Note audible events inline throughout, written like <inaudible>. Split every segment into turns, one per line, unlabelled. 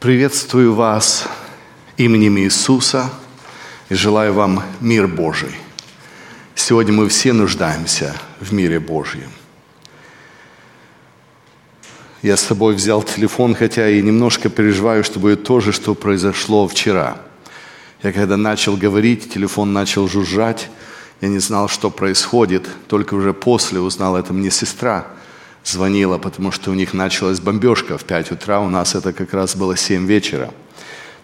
Приветствую вас именем Иисуса и желаю вам мир Божий. Сегодня мы все нуждаемся в мире Божьем. Я с собой взял телефон, хотя и немножко переживаю, что будет то же, что произошло вчера. Я когда начал говорить, телефон начал жужжать, я не знал, что происходит, только уже после узнал, это мне сестра – звонила, потому что у них началась бомбежка в 5 утра, у нас это как раз было 7 вечера.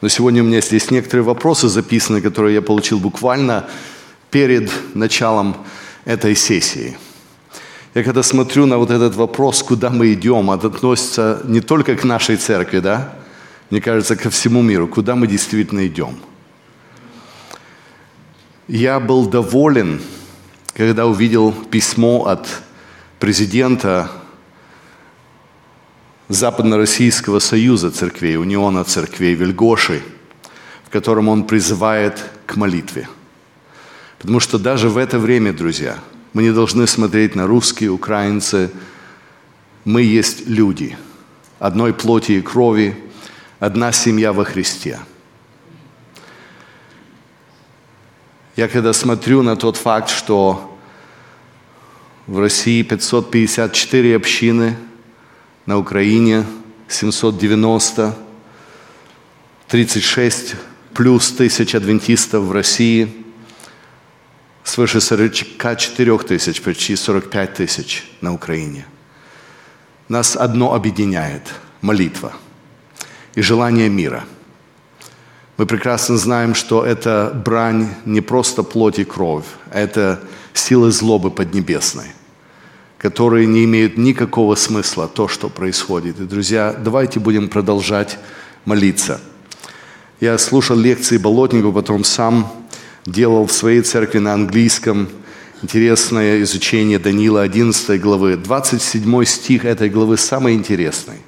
Но сегодня у меня здесь некоторые вопросы записаны, которые я получил буквально перед началом этой сессии. Я когда смотрю на вот этот вопрос, куда мы идем, это относится не только к нашей церкви, да? Мне кажется, ко всему миру, куда мы действительно идем. Я был доволен, когда увидел письмо от президента Западно-Российского союза церквей, униона церквей Вельгоши, в котором он призывает к молитве. Потому что даже в это время, друзья, мы не должны смотреть на русские, украинцы. Мы есть люди одной плоти и крови, одна семья во Христе. Я когда смотрю на тот факт, что в России 554 общины – на Украине 790, 36 плюс тысяч адвентистов в России, свыше 44 тысяч, почти 45 тысяч на Украине. Нас одно объединяет – молитва и желание мира. Мы прекрасно знаем, что это брань не просто плоть и кровь, а это силы злобы поднебесной – которые не имеют никакого смысла, то, что происходит. И, друзья, давайте будем продолжать молиться. Я слушал лекции Болотникова, потом сам делал в своей церкви на английском интересное изучение Данила 11 главы. 27 стих этой главы самый интересный.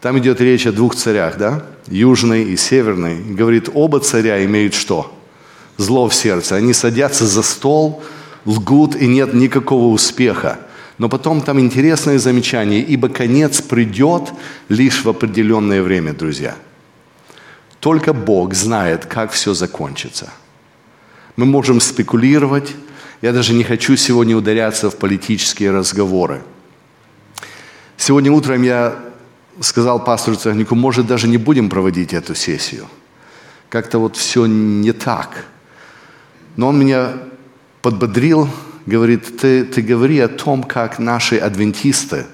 Там идет речь о двух царях, да? Южный и северный. говорит, оба царя имеют что? Зло в сердце. Они садятся за стол – лгут и нет никакого успеха. Но потом там интересное замечание, ибо конец придет лишь в определенное время, друзья. Только Бог знает, как все закончится. Мы можем спекулировать. Я даже не хочу сегодня ударяться в политические разговоры. Сегодня утром я сказал пастору Цегнику, может, даже не будем проводить эту сессию. Как-то вот все не так. Но он меня подбодрил, говорит, ты, ты говори о том, как наши адвентисты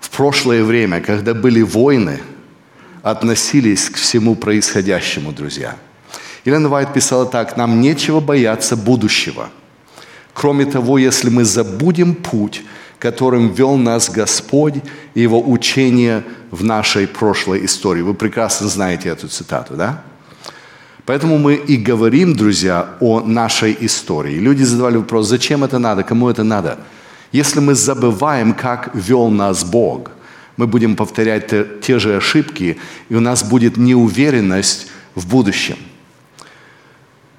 в прошлое время, когда были войны, относились к всему происходящему, друзья. Елена Вайт писала так, нам нечего бояться будущего. Кроме того, если мы забудем путь, которым вел нас Господь и Его учение в нашей прошлой истории. Вы прекрасно знаете эту цитату, да? Поэтому мы и говорим, друзья, о нашей истории. Люди задавали вопрос, зачем это надо, кому это надо? Если мы забываем, как вел нас Бог, мы будем повторять те, те же ошибки, и у нас будет неуверенность в будущем.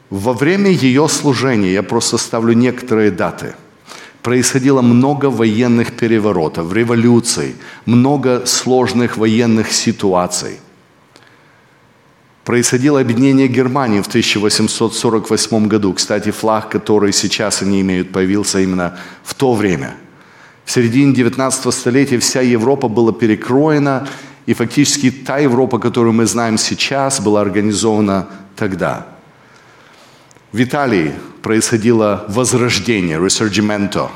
Во время ее служения, я просто ставлю некоторые даты, происходило много военных переворотов, революций, много сложных военных ситуаций – происходило объединение Германии в 1848 году. Кстати, флаг, который сейчас они имеют, появился именно в то время. В середине 19 столетия вся Европа была перекроена, и фактически та Европа, которую мы знаем сейчас, была организована тогда. В Италии происходило возрождение, resurgimento,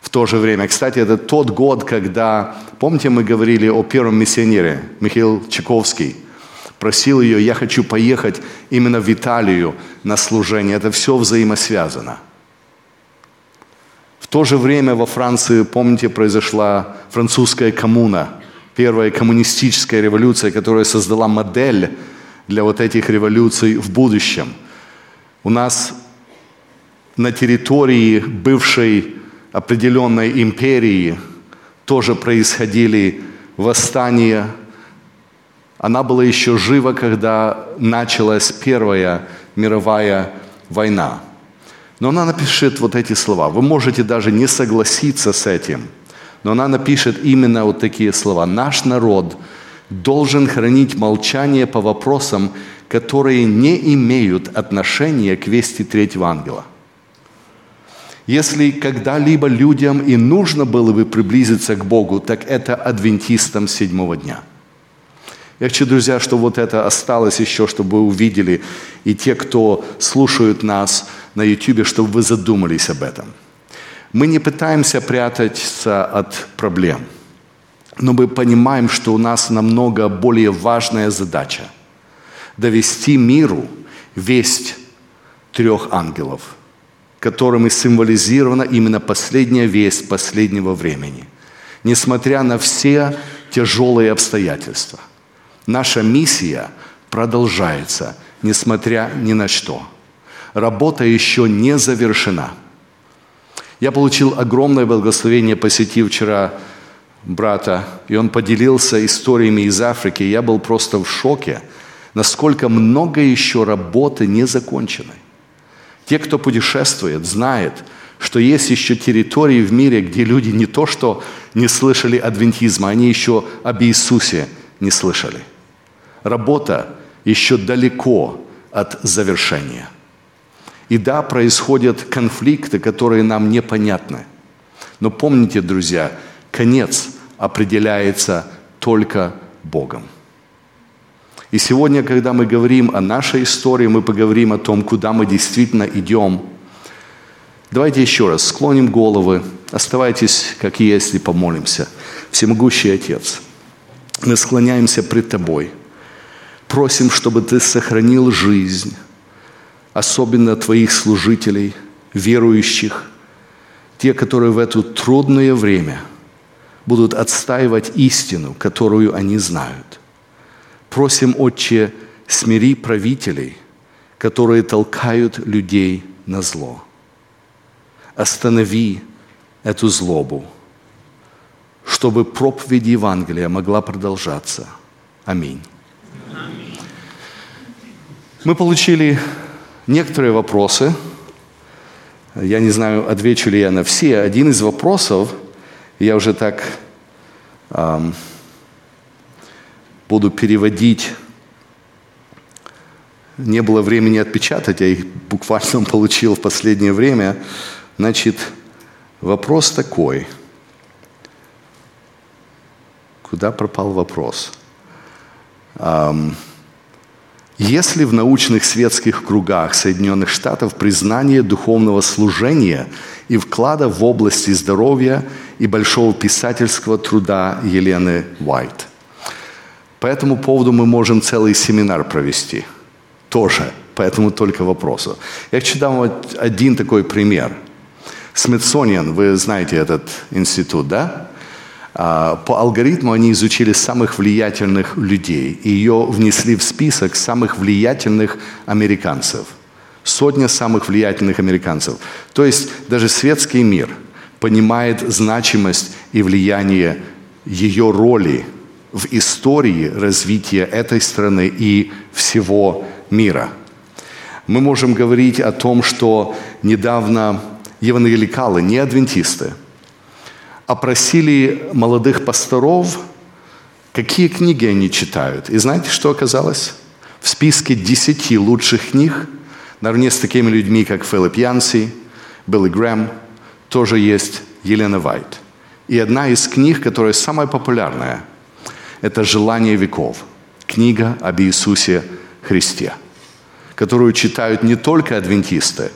в то же время. Кстати, это тот год, когда, помните, мы говорили о первом миссионере, Михаил Чайковский – просил ее, я хочу поехать именно в Италию на служение. Это все взаимосвязано. В то же время во Франции, помните, произошла французская коммуна, первая коммунистическая революция, которая создала модель для вот этих революций в будущем. У нас на территории бывшей определенной империи тоже происходили восстания, она была еще жива, когда началась Первая мировая война. Но она напишет вот эти слова. Вы можете даже не согласиться с этим, но она напишет именно вот такие слова. Наш народ должен хранить молчание по вопросам, которые не имеют отношения к вести третьего ангела. Если когда-либо людям и нужно было бы приблизиться к Богу, так это адвентистам седьмого дня. Я хочу, друзья, чтобы вот это осталось еще, чтобы вы увидели, и те, кто слушают нас на YouTube, чтобы вы задумались об этом. Мы не пытаемся прятаться от проблем, но мы понимаем, что у нас намного более важная задача – довести миру весть трех ангелов – которыми символизирована именно последняя весть последнего времени. Несмотря на все тяжелые обстоятельства, наша миссия продолжается, несмотря ни на что. Работа еще не завершена. Я получил огромное благословение, посетив вчера брата, и он поделился историями из Африки. Я был просто в шоке, насколько много еще работы не закончено. Те, кто путешествует, знают, что есть еще территории в мире, где люди не то что не слышали адвентизма, они еще об Иисусе не слышали. Работа еще далеко от завершения. И да, происходят конфликты, которые нам непонятны. Но помните, друзья, конец определяется только Богом. И сегодня, когда мы говорим о нашей истории, мы поговорим о том, куда мы действительно идем. Давайте еще раз склоним головы, оставайтесь как есть и помолимся. Всемогущий Отец, мы склоняемся пред Тобой, просим, чтобы Ты сохранил жизнь, особенно Твоих служителей, верующих, те, которые в это трудное время будут отстаивать истину, которую они знают. Просим, Отче, смири правителей, которые толкают людей на зло. Останови эту злобу, чтобы проповедь Евангелия могла продолжаться. Аминь. Мы получили некоторые вопросы. Я не знаю, отвечу ли я на все. Один из вопросов, я уже так эм, буду переводить. Не было времени отпечатать, я их буквально <laughs> получил в последнее время. Значит, вопрос такой. Куда пропал вопрос? Если в научных светских кругах Соединенных Штатов признание духовного служения и вклада в области здоровья и большого писательского труда Елены Уайт – по этому поводу мы можем целый семинар провести. Тоже. Поэтому только вопросу. Я хочу дам вот один такой пример. Смитсониан, вы знаете этот институт, да? А, по алгоритму они изучили самых влиятельных людей ее внесли в список самых влиятельных американцев. Сотня самых влиятельных американцев. То есть даже светский мир понимает значимость и влияние ее роли в истории развития этой страны и всего мира. Мы можем говорить о том, что недавно евангеликалы, не адвентисты, опросили молодых пасторов, какие книги они читают. И знаете, что оказалось? В списке десяти лучших книг, наравне с такими людьми, как Филипп Янси, Билли Грэм, тоже есть Елена Вайт. И одна из книг, которая самая популярная – это «Желание веков», книга об Иисусе Христе, которую читают не только адвентисты,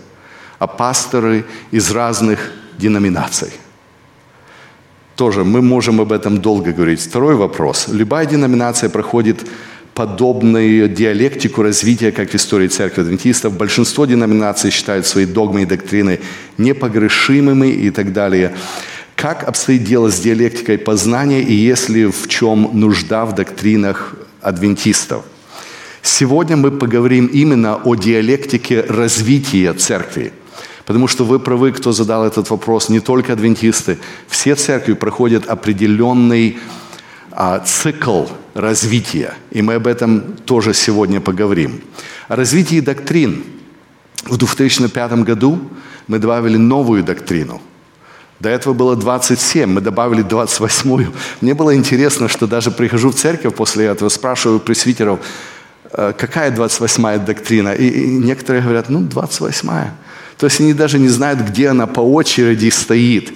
а пасторы из разных деноминаций. Тоже мы можем об этом долго говорить. Второй вопрос. Любая деноминация проходит подобную диалектику развития, как в истории церкви адвентистов. Большинство деноминаций считают свои догмы и доктрины непогрешимыми и так далее. Как обстоит дело с диалектикой познания и если в чем нужда в доктринах адвентистов? Сегодня мы поговорим именно о диалектике развития церкви. Потому что вы правы, кто задал этот вопрос, не только адвентисты. Все церкви проходят определенный а, цикл развития. И мы об этом тоже сегодня поговорим. О развитии доктрин. В 2005 году мы добавили новую доктрину – До этого было 27, мы добавили 28-ю. Мне было интересно, что даже прихожу в церковь после этого, спрашиваю пресвитеров, «Э, какая 28-я доктрина? И некоторые говорят, ну, 28-я. То есть они даже не знают, где она по очереди стоит.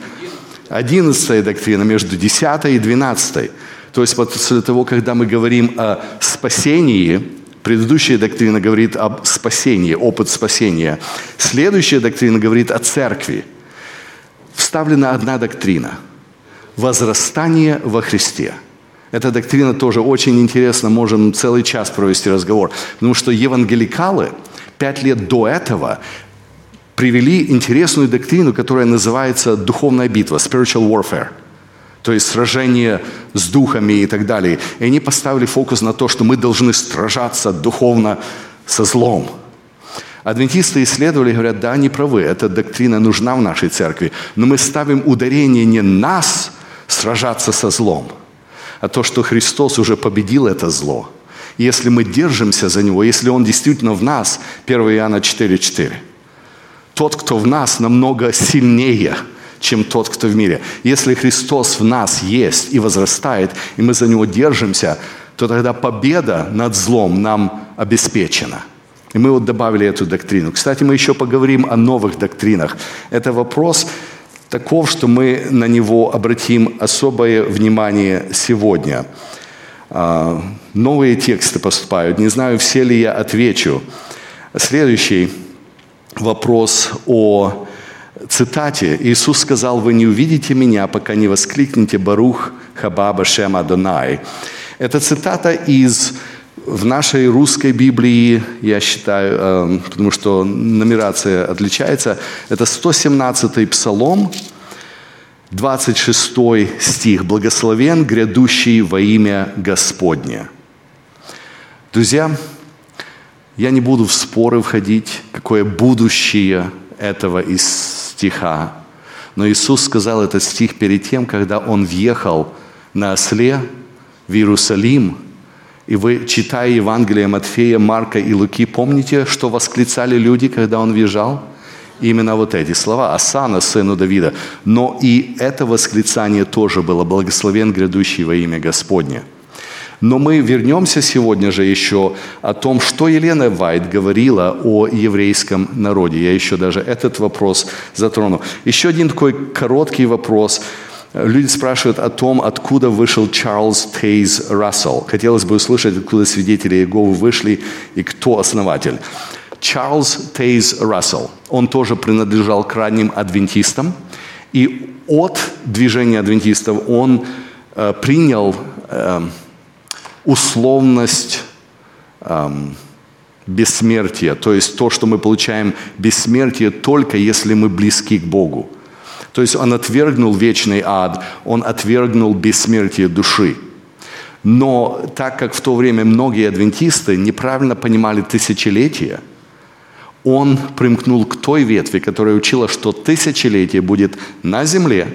11 доктрина между 10 и 12. То есть после того, когда мы говорим о спасении, предыдущая доктрина говорит об спасении, опыт спасения. Следующая доктрина говорит о церкви – вставлена одна доктрина – возрастание во Христе. Эта доктрина тоже очень интересна, можем целый час провести разговор. Потому что евангеликалы пять лет до этого привели интересную доктрину, которая называется духовная битва, spiritual warfare. То есть сражение с духами и так далее. И они поставили фокус на то, что мы должны сражаться духовно со злом – Адвентисты исследовали говорят, да, они правы, эта доктрина нужна в нашей церкви, но мы ставим ударение не нас сражаться со злом, а то, что Христос уже победил это зло. И если мы держимся за Него, если Он действительно в нас, 1 Иоанна 4,4, тот, кто в нас, намного сильнее, чем тот, кто в мире. Если Христос в нас есть и возрастает, и мы за Него держимся, то тогда победа над злом нам обеспечена – и мы вот добавили эту доктрину. Кстати, мы еще поговорим о новых доктринах. Это вопрос таков, что мы на него обратим особое внимание сегодня. А, новые тексты поступают. Не знаю, все ли я отвечу. Следующий вопрос о цитате. Иисус сказал, вы не увидите меня, пока не воскликнете Барух Хабаба Шема Донай. Это цитата из в нашей русской Библии, я считаю, эм, потому что нумерация отличается, это 117-й псалом, 26 стих. «Благословен грядущий во имя Господне». Друзья, я не буду в споры входить, какое будущее этого из стиха. Но Иисус сказал этот стих перед тем, когда Он въехал на осле в Иерусалим – и вы, читая Евангелие Матфея, Марка и Луки, помните, что восклицали люди, когда он въезжал? Именно вот эти слова. Асана, сыну Давида. Но и это восклицание тоже было «Благословен грядущий во имя Господне». Но мы вернемся сегодня же еще о том, что Елена Вайт говорила о еврейском народе. Я еще даже этот вопрос затрону. Еще один такой короткий вопрос – Люди спрашивают о том, откуда вышел Чарльз Тейз Рассел. Хотелось бы услышать, откуда свидетели Иеговы вышли и кто основатель. Чарльз Тейз Рассел. Он тоже принадлежал к ранним адвентистам. И от движения адвентистов он э, принял э, условность э, бессмертия. То есть то, что мы получаем бессмертие только если мы близки к Богу. То есть он отвергнул вечный ад, он отвергнул бессмертие души. Но так как в то время многие адвентисты неправильно понимали тысячелетия, он примкнул к той ветви, которая учила, что тысячелетие будет на земле.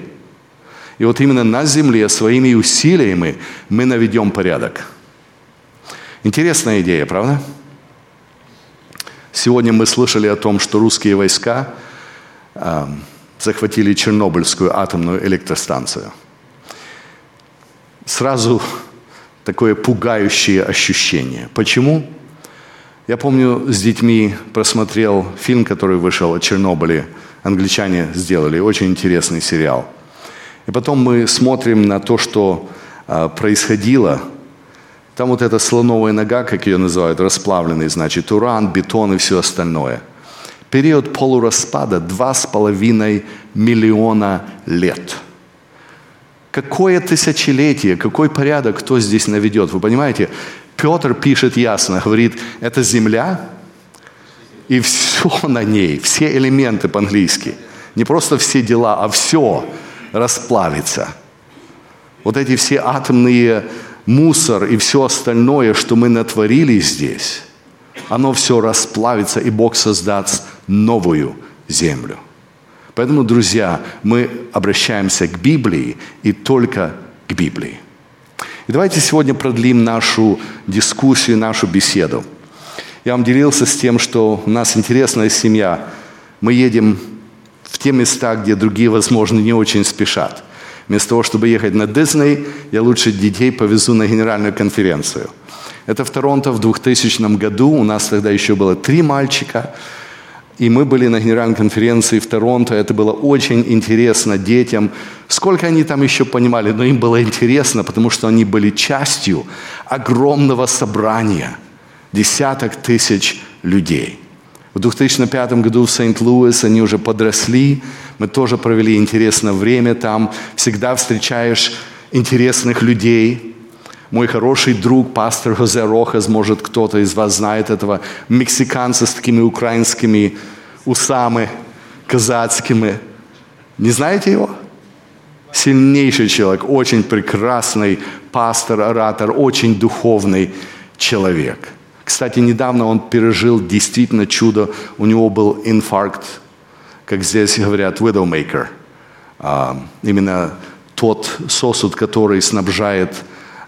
И вот именно на земле своими усилиями мы наведем порядок. Интересная идея, правда? Сегодня мы слышали о том, что русские войска захватили Чернобыльскую атомную электростанцию. Сразу такое пугающее ощущение. Почему? Я помню, с детьми просмотрел фильм, который вышел о Чернобыле. Англичане сделали очень интересный сериал. И потом мы смотрим на то, что а, происходило. Там вот эта слоновая нога, как ее называют, расплавленный, значит, уран, бетон и все остальное – период полураспада два с половиной миллиона лет. Какое тысячелетие, какой порядок кто здесь наведет? Вы понимаете, Петр пишет ясно, говорит, это земля, и все на ней, все элементы по-английски. Не просто все дела, а все расплавится. Вот эти все атомные мусор и все остальное, что мы натворили здесь, оно все расплавится, и Бог создаст новую землю. Поэтому, друзья, мы обращаемся к Библии и только к Библии. И давайте сегодня продлим нашу дискуссию, нашу беседу. Я вам делился с тем, что у нас интересная семья. Мы едем в те места, где другие, возможно, не очень спешат. Вместо того, чтобы ехать на Дисней, я лучше детей повезу на генеральную конференцию. Это в Торонто в 2000 году. У нас тогда еще было три мальчика. И мы были на генеральной конференции в Торонто. Это было очень интересно детям. Сколько они там еще понимали, но им было интересно, потому что они были частью огромного собрания. Десяток тысяч людей. В 2005 году в Сент-Луис они уже подросли. Мы тоже провели интересное время там. Всегда встречаешь интересных людей. Мой хороший друг, пастор Хозе Рохас, может кто-то из вас знает этого, мексиканца с такими украинскими усами, казацкими. Не знаете его? Сильнейший человек, очень прекрасный пастор, оратор, очень духовный человек. Кстати, недавно он пережил действительно чудо. У него был инфаркт, как здесь говорят, widowmaker. А, именно тот сосуд, который снабжает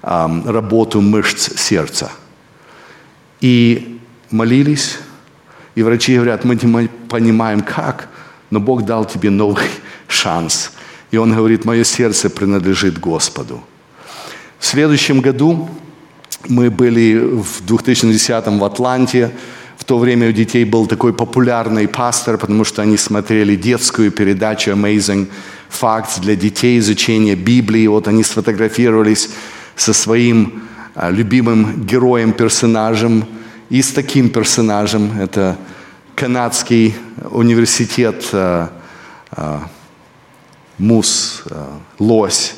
работу мышц сердца. И молились, и врачи говорят, мы не понимаем как, но Бог дал тебе новый <laughs> шанс. И он говорит, мое сердце принадлежит Господу. В следующем году мы были в 2010 в Атланте. В то время у детей был такой популярный пастор, потому что они смотрели детскую передачу Amazing Facts для детей, изучения Библии. Вот они сфотографировались со своим а, любимым героем, персонажем. И с таким персонажем, это канадский университет а, а, Мус, Лось.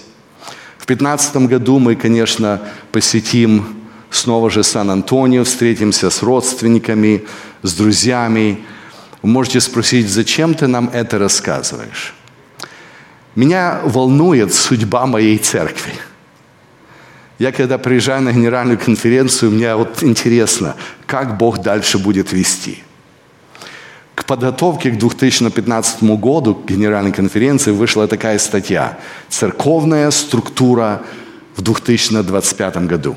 В 2015 году мы, конечно, посетим снова же Сан-Антонио, встретимся с родственниками, с друзьями. Вы можете спросить, зачем ты нам это рассказываешь? Меня волнует судьба моей церкви – я когда приезжаю на генеральную конференцию, мне вот интересно, как Бог дальше будет вести. Подготовке к 2015 году, к генеральной конференции, вышла такая статья «Церковная структура в 2025 году».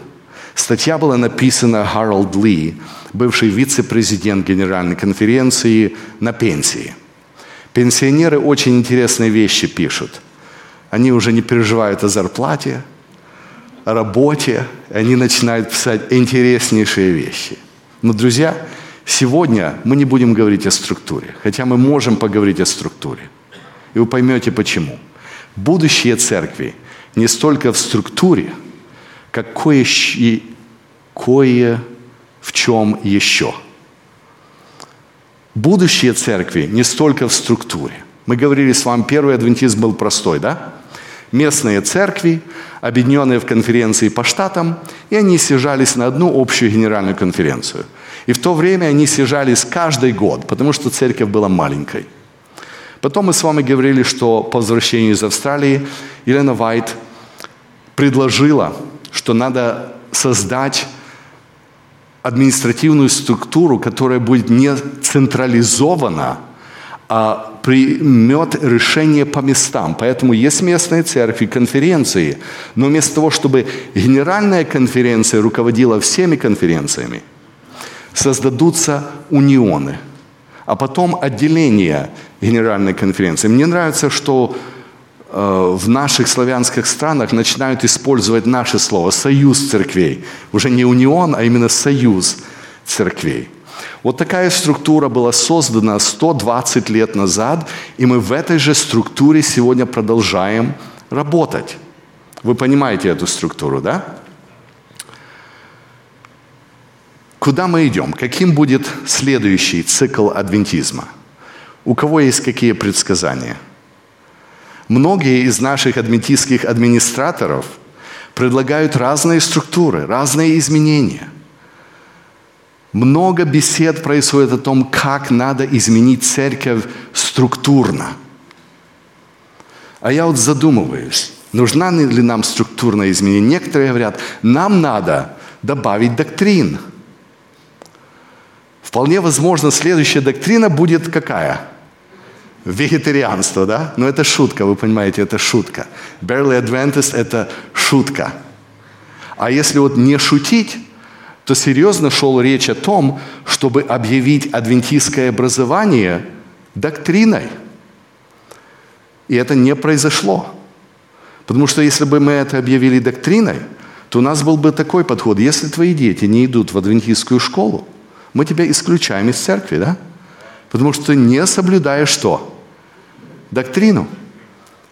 Статья была написана Харалд Ли, бывший вице-президент Генеральной конференции на пенсии. Пенсионеры очень интересные вещи пишут. Они уже не переживают о зарплате, работе, они начинают писать интереснейшие вещи. Но, друзья, сегодня мы не будем говорить о структуре, хотя мы можем поговорить о структуре. И вы поймете почему. Будущее церкви не столько в структуре, как кое, кое в чем еще. Будущее церкви не столько в структуре. Мы говорили с вами, первый адвентизм был простой, да? местные церкви, объединенные в конференции по штатам, и они съезжались на одну общую генеральную конференцию. И в то время они съезжались каждый год, потому что церковь была маленькой. Потом мы с вами говорили, что по возвращению из Австралии Елена Вайт предложила, что надо создать административную структуру, которая будет не централизована, а примет решение по местам. Поэтому есть местные церкви, конференции. Но вместо того, чтобы генеральная конференция руководила всеми конференциями, создадутся унионы, а потом отделения генеральной конференции. Мне нравится, что э, в наших славянских странах начинают использовать наше слово «союз церквей». Уже не унион, а именно союз церквей. Вот такая структура была создана 120 лет назад, и мы в этой же структуре сегодня продолжаем работать. Вы понимаете эту структуру, да? Куда мы идем? Каким будет следующий цикл адвентизма? У кого есть какие предсказания? Многие из наших адвентистских администраторов предлагают разные структуры, разные изменения – много бесед происходит о том, как надо изменить церковь структурно. А я вот задумываюсь, нужна ли нам структурное изменение. Некоторые говорят, нам надо добавить доктрин. Вполне возможно, следующая доктрина будет какая? Вегетарианство, да? Но это шутка, вы понимаете, это шутка. Barely Adventist – это шутка. А если вот не шутить, то серьезно шел речь о том, чтобы объявить адвентистское образование доктриной. И это не произошло. Потому что если бы мы это объявили доктриной, то у нас был бы такой подход. Если твои дети не идут в адвентистскую школу, мы тебя исключаем из церкви, да? Потому что ты не соблюдаешь что? Доктрину.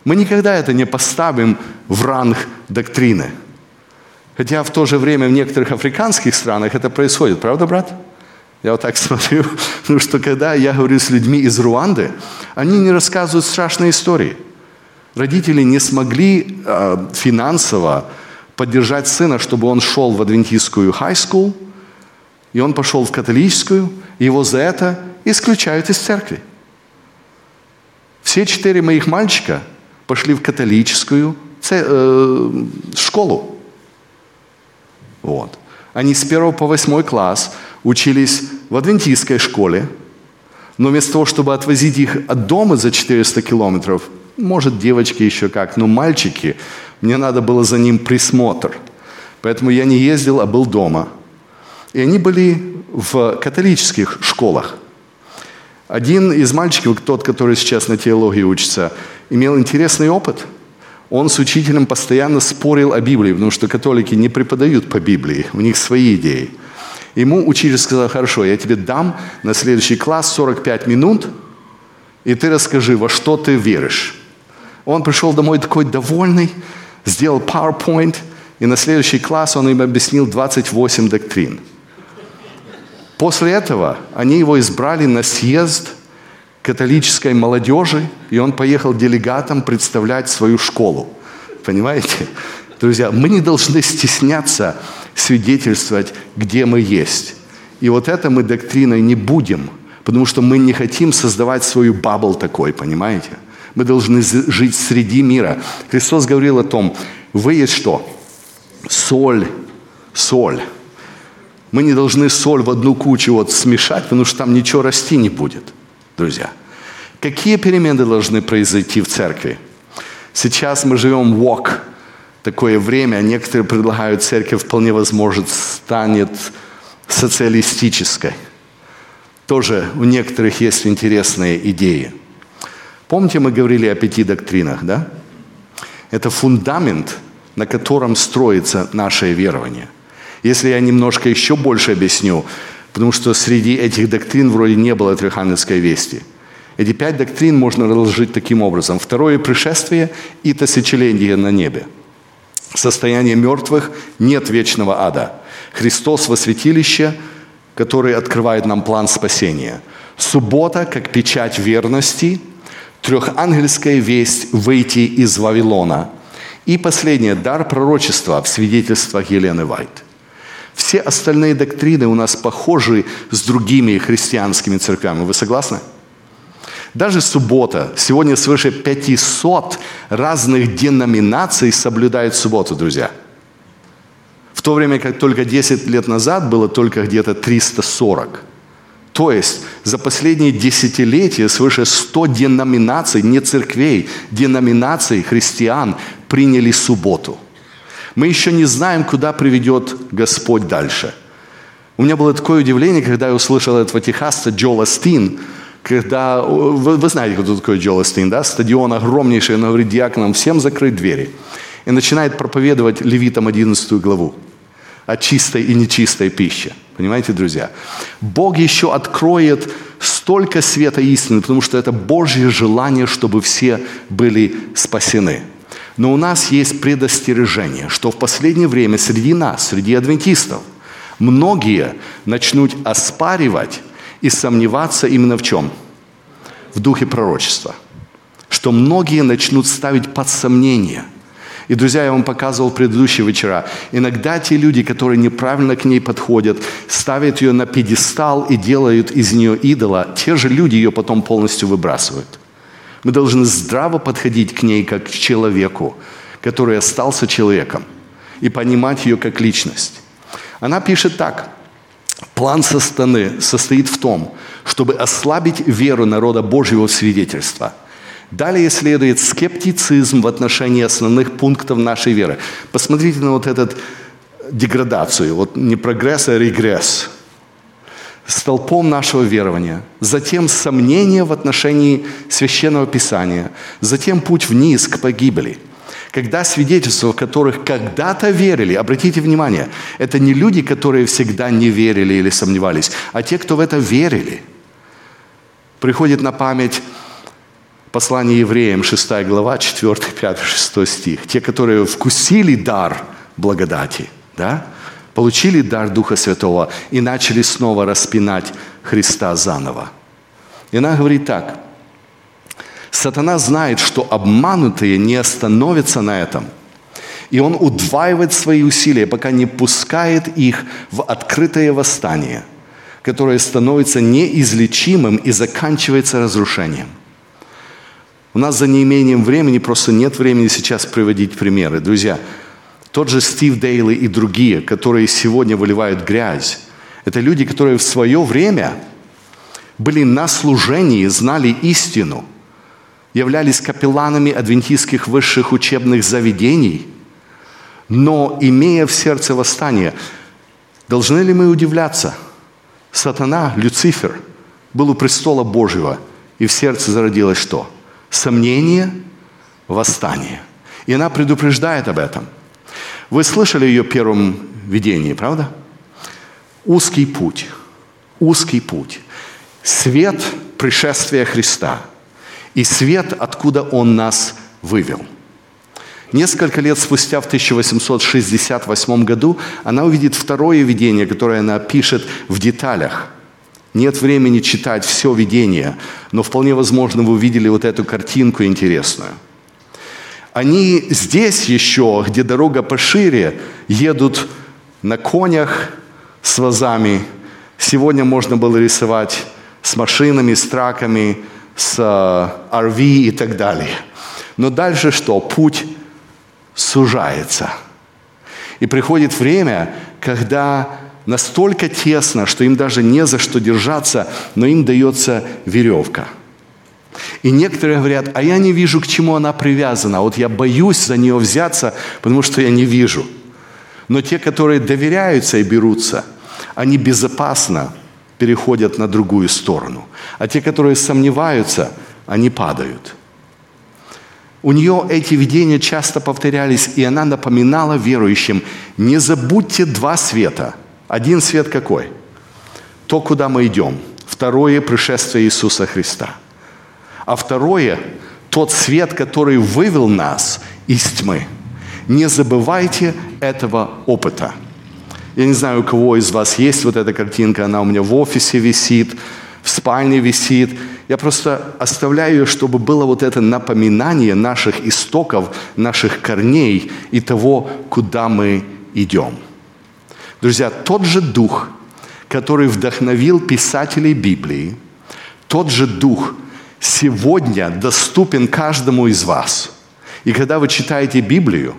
Мы никогда это не поставим в ранг доктрины. Хотя в то же время в некоторых африканских странах это происходит. Правда, брат? Я вот так <laughs> смотрю, потому что когда я говорю с людьми из Руанды, они не рассказывают страшные истории. Родители не смогли э, финансово поддержать сына, чтобы он шел в адвентистскую high school, и он пошел в католическую, его за это исключают из церкви. Все четыре моих мальчика пошли в католическую э, школу. Вот. Они с первого по восьмой класс учились в адвентистской школе, но вместо того, чтобы отвозить их от дома за 400 километров, может, девочки еще как, но мальчики, мне надо было за ним присмотр. Поэтому я не ездил, а был дома. И они были в католических школах. Один из мальчиков, тот, который сейчас на теологии учится, имел интересный опыт. Он с учителем постоянно спорил о Библии, потому что католики не преподают по Библии, у них свои идеи. Ему учитель сказал, хорошо, я тебе дам на следующий класс 45 минут, и ты расскажи, во что ты веришь. Он пришел домой такой довольный, сделал PowerPoint, и на следующий класс он им объяснил 28 доктрин – После этого они его избрали на съезд католической молодежи, и он поехал делегатом представлять свою школу. Понимаете? Друзья, мы не должны стесняться свидетельствовать, где мы есть. И вот это мы доктриной не будем, потому что мы не хотим создавать свою бабл такой, понимаете? Мы должны жить среди мира. Христос говорил о том, вы есть что? Соль, соль. Мы не должны соль в одну кучу вот смешать, потому что там ничего расти не будет, друзья. Какие перемены должны произойти в церкви? Сейчас мы живем в walk, такое время, некоторые предлагают, церковь вполне возможно станет социалистической. Тоже у некоторых есть интересные идеи. Помните, мы говорили о пяти доктринах, да? Это фундамент, на котором строится наше верование – если я немножко еще больше объясню, потому что среди этих доктрин вроде не было Трехангельской вести. Эти пять доктрин можно разложить таким образом. Второе пришествие и тысячелетие на небе. Состояние мертвых нет вечного ада. Христос во святилище, который открывает нам план спасения. Суббота, как печать верности. Трехангельская весть выйти из Вавилона. И последнее, дар пророчества в свидетельствах Елены Вайт – все остальные доктрины у нас похожи с другими христианскими церквями. Вы согласны? Даже суббота. Сегодня свыше 500 разных деноминаций соблюдают субботу, друзья. В то время как только 10 лет назад было только где-то 340. То есть за последние десятилетия свыше 100 деноминаций, не церквей, деноминаций христиан приняли субботу – мы еще не знаем, куда приведет Господь дальше. У меня было такое удивление, когда я услышал этого техаста Джола Стин, когда, вы, вы знаете, кто такой Джола Стин, да? Стадион огромнейший, он говорит диаконам, всем закрыть двери. И начинает проповедовать левитам 11 главу о чистой и нечистой пище. Понимаете, друзья? Бог еще откроет столько света истины, потому что это Божье желание, чтобы все были спасены. Но у нас есть предостережение, что в последнее время среди нас, среди адвентистов, многие начнут оспаривать и сомневаться именно в чем? В духе пророчества. Что многие начнут ставить под сомнение. И, друзья, я вам показывал предыдущие вечера. Иногда те люди, которые неправильно к ней подходят, ставят ее на пьедестал и делают из нее идола, те же люди ее потом полностью выбрасывают. Мы должны здраво подходить к ней как к человеку, который остался человеком, и понимать ее как личность. Она пишет так. План сатаны состоит в том, чтобы ослабить веру народа Божьего в свидетельство. Далее следует скептицизм в отношении основных пунктов нашей веры. Посмотрите на вот эту деградацию. Вот не прогресс, а регресс. Столпом нашего верования, затем сомнение в отношении священного писания, затем путь вниз к погибели. Когда свидетельства, которых когда-то верили, обратите внимание, это не люди, которые всегда не верили или сомневались, а те, кто в это верили. Приходит на память послание евреям, 6 глава, 4, 5, 6 стих. Те, которые вкусили дар благодати, да, получили дар Духа Святого и начали снова распинать Христа заново. И она говорит так. Сатана знает, что обманутые не остановятся на этом. И он удваивает свои усилия, пока не пускает их в открытое восстание, которое становится неизлечимым и заканчивается разрушением. У нас за неимением времени просто нет времени сейчас приводить примеры. Друзья, тот же Стив Дейли и другие, которые сегодня выливают грязь, это люди, которые в свое время были на служении, знали истину, являлись капелланами адвентистских высших учебных заведений, но имея в сердце восстание, должны ли мы удивляться? Сатана, Люцифер, был у престола Божьего, и в сердце зародилось что? Сомнение, восстание. И она предупреждает об этом – вы слышали ее первом видении, правда? Узкий путь. Узкий путь. Свет пришествия Христа. И свет, откуда Он нас вывел. Несколько лет спустя, в 1868 году, она увидит второе видение, которое она пишет в деталях. Нет времени читать все видение, но вполне возможно вы увидели вот эту картинку интересную – они здесь еще, где дорога пошире, едут на конях с вазами. Сегодня можно было рисовать с машинами, с траками, с RV э, и так далее. Но дальше что? Путь сужается. И приходит время, когда настолько тесно, что им даже не за что держаться, но им дается веревка – и некоторые говорят, а я не вижу, к чему она привязана. Вот я боюсь за нее взяться, потому что я не вижу. Но те, которые доверяются и берутся, они безопасно переходят на другую сторону. А те, которые сомневаются, они падают. У нее эти видения часто повторялись, и она напоминала верующим, не забудьте два света. Один свет какой? То, куда мы идем. Второе – пришествие Иисуса Христа – а второе, тот свет, который вывел нас из тьмы. Не забывайте этого опыта. Я не знаю, у кого из вас есть вот эта картинка, она у меня в офисе висит, в спальне висит. Я просто оставляю ее, чтобы было вот это напоминание наших истоков, наших корней и того, куда мы идем. Друзья, тот же дух, который вдохновил писателей Библии, тот же дух – сегодня доступен каждому из вас. И когда вы читаете Библию,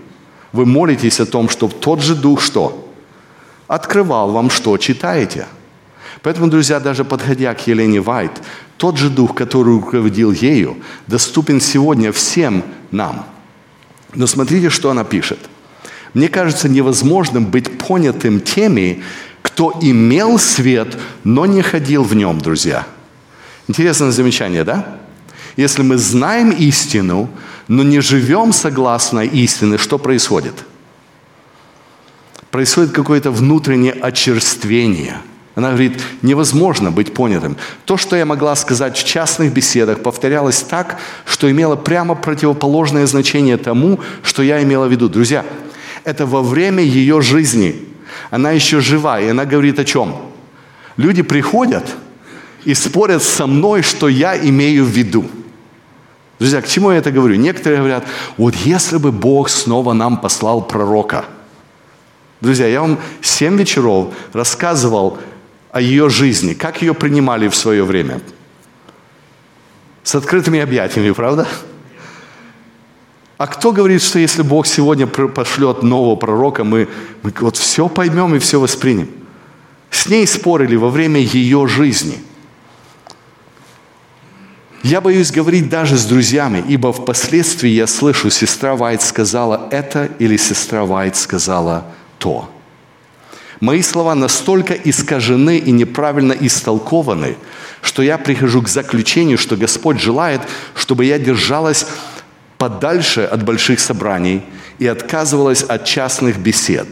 вы молитесь о том, чтобы тот же Дух что? Открывал вам, что читаете. Поэтому, друзья, даже подходя к Елене Вайт, тот же Дух, который руководил ею, доступен сегодня всем нам. Но смотрите, что она пишет. Мне кажется невозможным быть понятым теми, кто имел свет, но не ходил в нем, друзья – Интересное замечание, да? Если мы знаем истину, но не живем согласно истине, что происходит? Происходит какое-то внутреннее очерствение. Она говорит, невозможно быть понятым. То, что я могла сказать в частных беседах, повторялось так, что имело прямо противоположное значение тому, что я имела в виду. Друзья, это во время ее жизни. Она еще жива, и она говорит о чем? Люди приходят – и спорят со мной, что я имею в виду. Друзья, к чему я это говорю? Некоторые говорят, вот если бы Бог снова нам послал пророка. Друзья, я вам семь вечеров рассказывал о ее жизни, как ее принимали в свое время. С открытыми объятиями, правда? А кто говорит, что если Бог сегодня пошлет нового пророка, мы, мы вот все поймем и все воспримем? С ней спорили во время ее жизни – я боюсь говорить даже с друзьями, ибо впоследствии я слышу, сестра Вайт сказала это или сестра Вайт сказала то. Мои слова настолько искажены и неправильно истолкованы, что я прихожу к заключению, что Господь желает, чтобы я держалась подальше от больших собраний и отказывалась от частных бесед.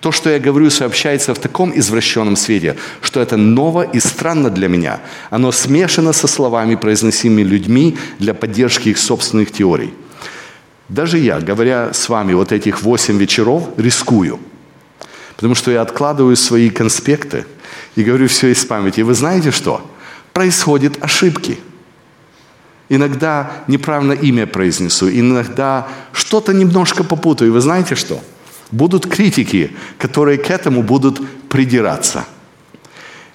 То, что я говорю, сообщается в таком извращенном свете, что это ново и странно для меня. Оно смешано со словами, произносимыми людьми для поддержки их собственных теорий. Даже я, говоря с вами вот этих восемь вечеров, рискую. Потому что я откладываю свои конспекты и говорю все из памяти. И вы знаете что? Происходят ошибки – иногда неправильно имя произнесу, иногда что-то немножко попутаю. Вы знаете что? Будут критики, которые к этому будут придираться.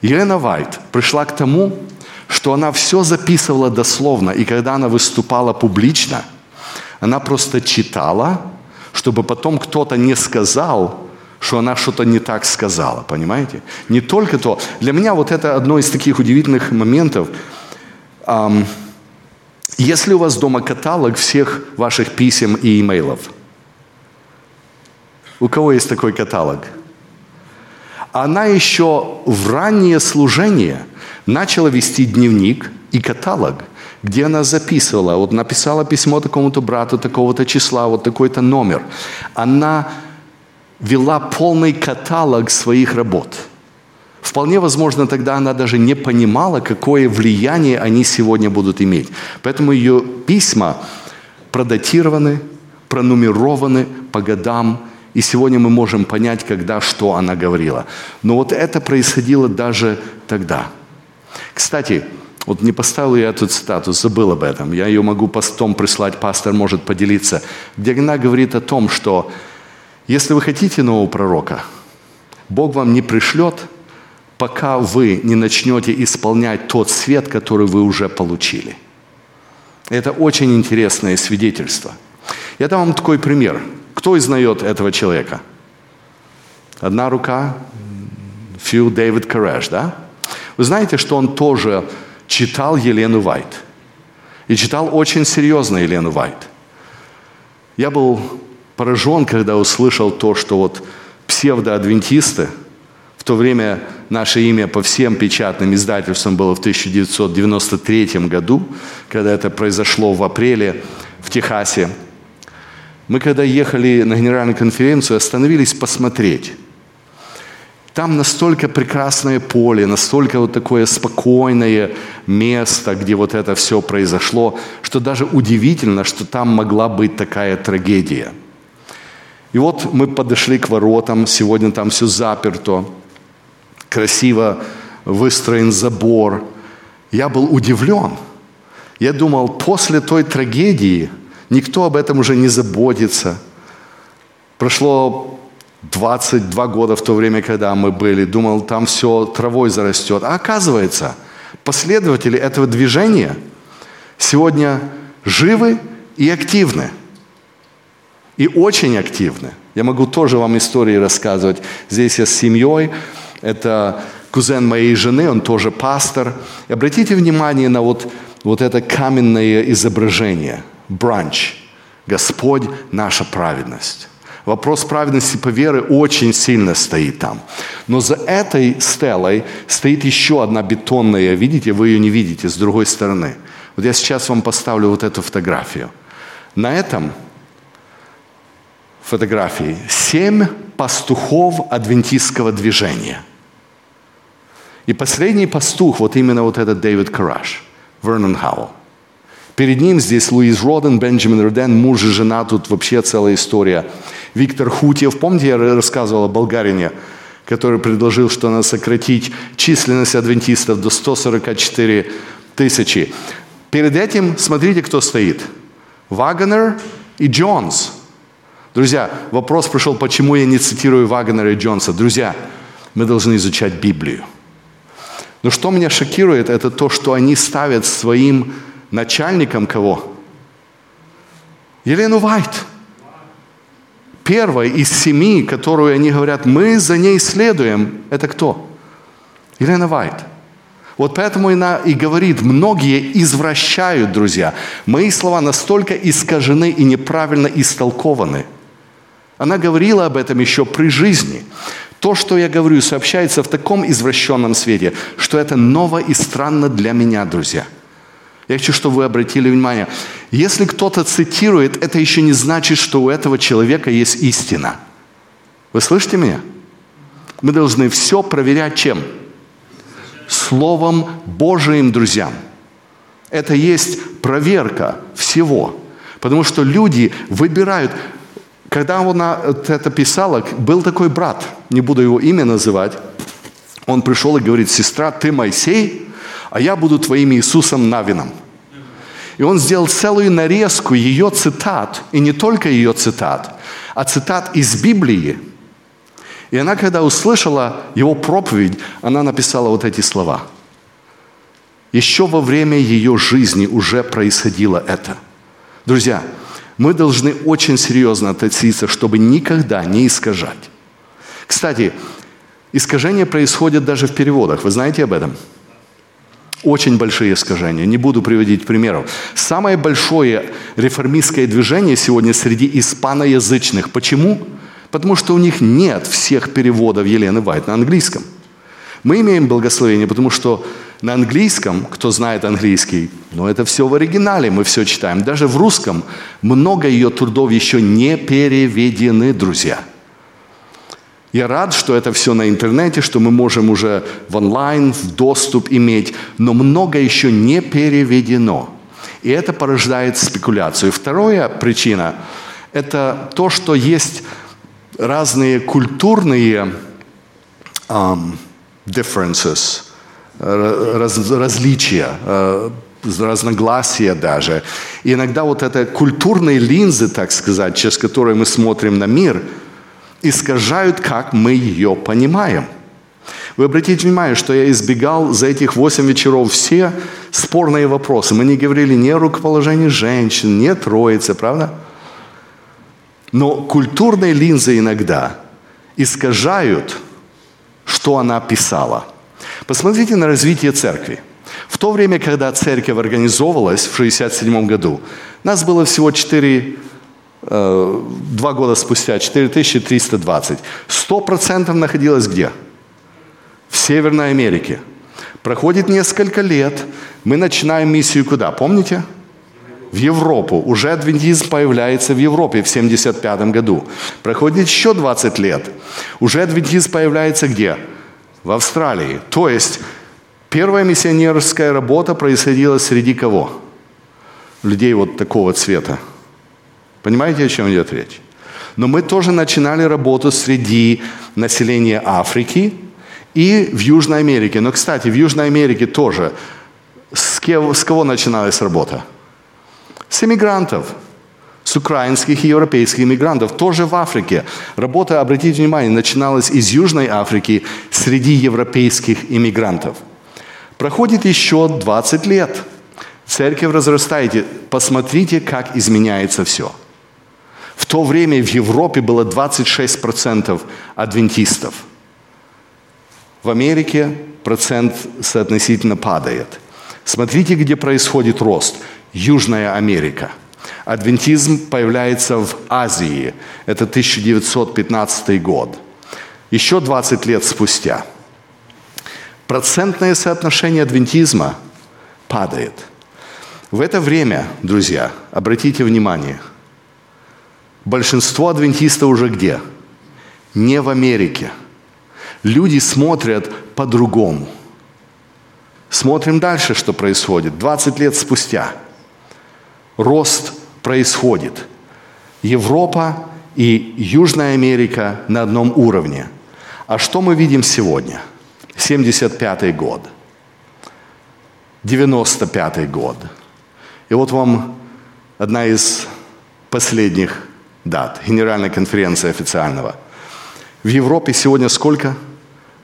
Елена Вайт пришла к тому, что она все записывала дословно, и когда она выступала публично, она просто читала, чтобы потом кто-то не сказал, что она что-то не так сказала, понимаете? Не только то. Для меня вот это одно из таких удивительных моментов. Если у вас дома каталог всех ваших писем и имейлов, у кого есть такой каталог? Она еще в раннее служение начала вести дневник и каталог, где она записывала, вот написала письмо такому-то брату, такого-то числа, вот такой-то номер. Она вела полный каталог своих работ – Вполне возможно, тогда она даже не понимала, какое влияние они сегодня будут иметь. Поэтому ее письма продатированы, пронумерованы по годам, и сегодня мы можем понять, когда что она говорила. Но вот это происходило даже тогда. Кстати, вот не поставил я эту цитату, забыл об этом. Я ее могу постом прислать, пастор может поделиться. Где она говорит о том, что если вы хотите нового пророка, Бог вам не пришлет – пока вы не начнете исполнять тот свет, который вы уже получили. Это очень интересное свидетельство. Я дам вам такой пример. Кто изнает этого человека? Одна рука, Фил Дэвид Кареш, да? Вы знаете, что он тоже читал Елену Вайт. И читал очень серьезно Елену Вайт. Я был поражен, когда услышал то, что вот псевдоадвентисты – то время наше имя по всем печатным издательствам было в 1993 году, когда это произошло в апреле в Техасе. Мы когда ехали на генеральную конференцию, остановились посмотреть. Там настолько прекрасное поле, настолько вот такое спокойное место, где вот это все произошло, что даже удивительно, что там могла быть такая трагедия. И вот мы подошли к воротам, сегодня там все заперто красиво выстроен забор. Я был удивлен. Я думал, после той трагедии никто об этом уже не заботится. Прошло 22 года в то время, когда мы были. Думал, там все травой зарастет. А оказывается, последователи этого движения сегодня живы и активны. И очень активны. Я могу тоже вам истории рассказывать. Здесь я с семьей это кузен моей жены, он тоже пастор. И обратите внимание на вот, вот это каменное изображение. Бранч. Господь – наша праведность. Вопрос праведности по вере очень сильно стоит там. Но за этой стелой стоит еще одна бетонная, видите, вы ее не видите, с другой стороны. Вот я сейчас вам поставлю вот эту фотографию. На этом фотографии семь пастухов адвентистского движения. И последний пастух, вот именно вот этот Дэвид Караш, Вернон Хауэлл. Перед ним здесь Луиз Роден, Бенджамин Роден, муж и жена, тут вообще целая история. Виктор Хутьев, помните, я рассказывал о болгарине, который предложил, что надо сократить численность адвентистов до 144 тысячи. Перед этим смотрите, кто стоит. Вагнер и Джонс. Друзья, вопрос пришел, почему я не цитирую Вагнера и Джонса. Друзья, мы должны изучать Библию. Но что меня шокирует, это то, что они ставят своим начальником кого? Елену Вайт. Первой из семи, которую они говорят, мы за ней следуем, это кто? Елена Вайт. Вот поэтому она и говорит, многие извращают, друзья. Мои слова настолько искажены и неправильно истолкованы – она говорила об этом еще при жизни. То, что я говорю, сообщается в таком извращенном свете, что это ново и странно для меня, друзья. Я хочу, чтобы вы обратили внимание. Если кто-то цитирует, это еще не значит, что у этого человека есть истина. Вы слышите меня? Мы должны все проверять чем? Словом Божиим, друзьям. Это есть проверка всего. Потому что люди выбирают. Когда она это писала, был такой брат, не буду его имя называть, он пришел и говорит, сестра, ты Моисей, а я буду твоим Иисусом Навином. И он сделал целую нарезку ее цитат, и не только ее цитат, а цитат из Библии. И она, когда услышала его проповедь, она написала вот эти слова. Еще во время ее жизни уже происходило это. Друзья, мы должны очень серьезно относиться, чтобы никогда не искажать. Кстати, искажения происходят даже в переводах. Вы знаете об этом? Очень большие искажения. Не буду приводить примеров. Самое большое реформистское движение сегодня среди испаноязычных. Почему? Потому что у них нет всех переводов Елены Вайт на английском. Мы имеем благословение, потому что на английском, кто знает английский, но это все в оригинале, мы все читаем. Даже в русском много ее трудов еще не переведены, друзья. Я рад, что это все на интернете, что мы можем уже в онлайн, в доступ иметь, но много еще не переведено. И это порождает спекуляцию. Вторая причина – это то, что есть разные культурные um, differences, раз, различия, э, разногласия даже. И иногда вот это культурные линзы, так сказать, через которые мы смотрим на мир, искажают, как мы ее понимаем. Вы обратите внимание, что я избегал за этих восемь вечеров все спорные вопросы. Мы не говорили ни о рукоположении женщин, ни о троице, правда? Но культурные линзы иногда искажают, что она писала – Посмотрите на развитие церкви. В то время, когда церковь организовывалась в 1967 году, нас было всего 4, э, два года спустя, 4320. 100% находилось где? В Северной Америке. Проходит несколько лет, мы начинаем миссию куда? Помните? В Европу. Уже адвентизм появляется в Европе в 1975 году. Проходит еще 20 лет. Уже адвентизм появляется где? в Австралии. То есть первая миссионерская работа происходила среди кого? Людей вот такого цвета. Понимаете, о чем идет речь? Но мы тоже начинали работу среди населения Африки и в Южной Америке. Но, кстати, в Южной Америке тоже с кого, с кого начиналась работа? С иммигрантов с украинских и европейских иммигрантов, тоже в Африке. Работа, обратите внимание, начиналась из Южной Африки среди европейских иммигрантов. Проходит еще 20 лет. Церковь разрастает. Посмотрите, как изменяется все. В то время в Европе было 26% адвентистов. В Америке процент соотносительно падает. Смотрите, где происходит рост. Южная Америка – Адвентизм появляется в Азии. Это 1915 год. Еще 20 лет спустя. Процентное соотношение адвентизма падает. В это время, друзья, обратите внимание, большинство адвентистов уже где? Не в Америке. Люди смотрят по-другому. Смотрим дальше, что происходит. 20 лет спустя. Рост происходит. Европа и Южная Америка на одном уровне. А что мы видим сегодня? 75 год. 95 год. И вот вам одна из последних дат, Генеральной конференции официального. В Европе сегодня сколько?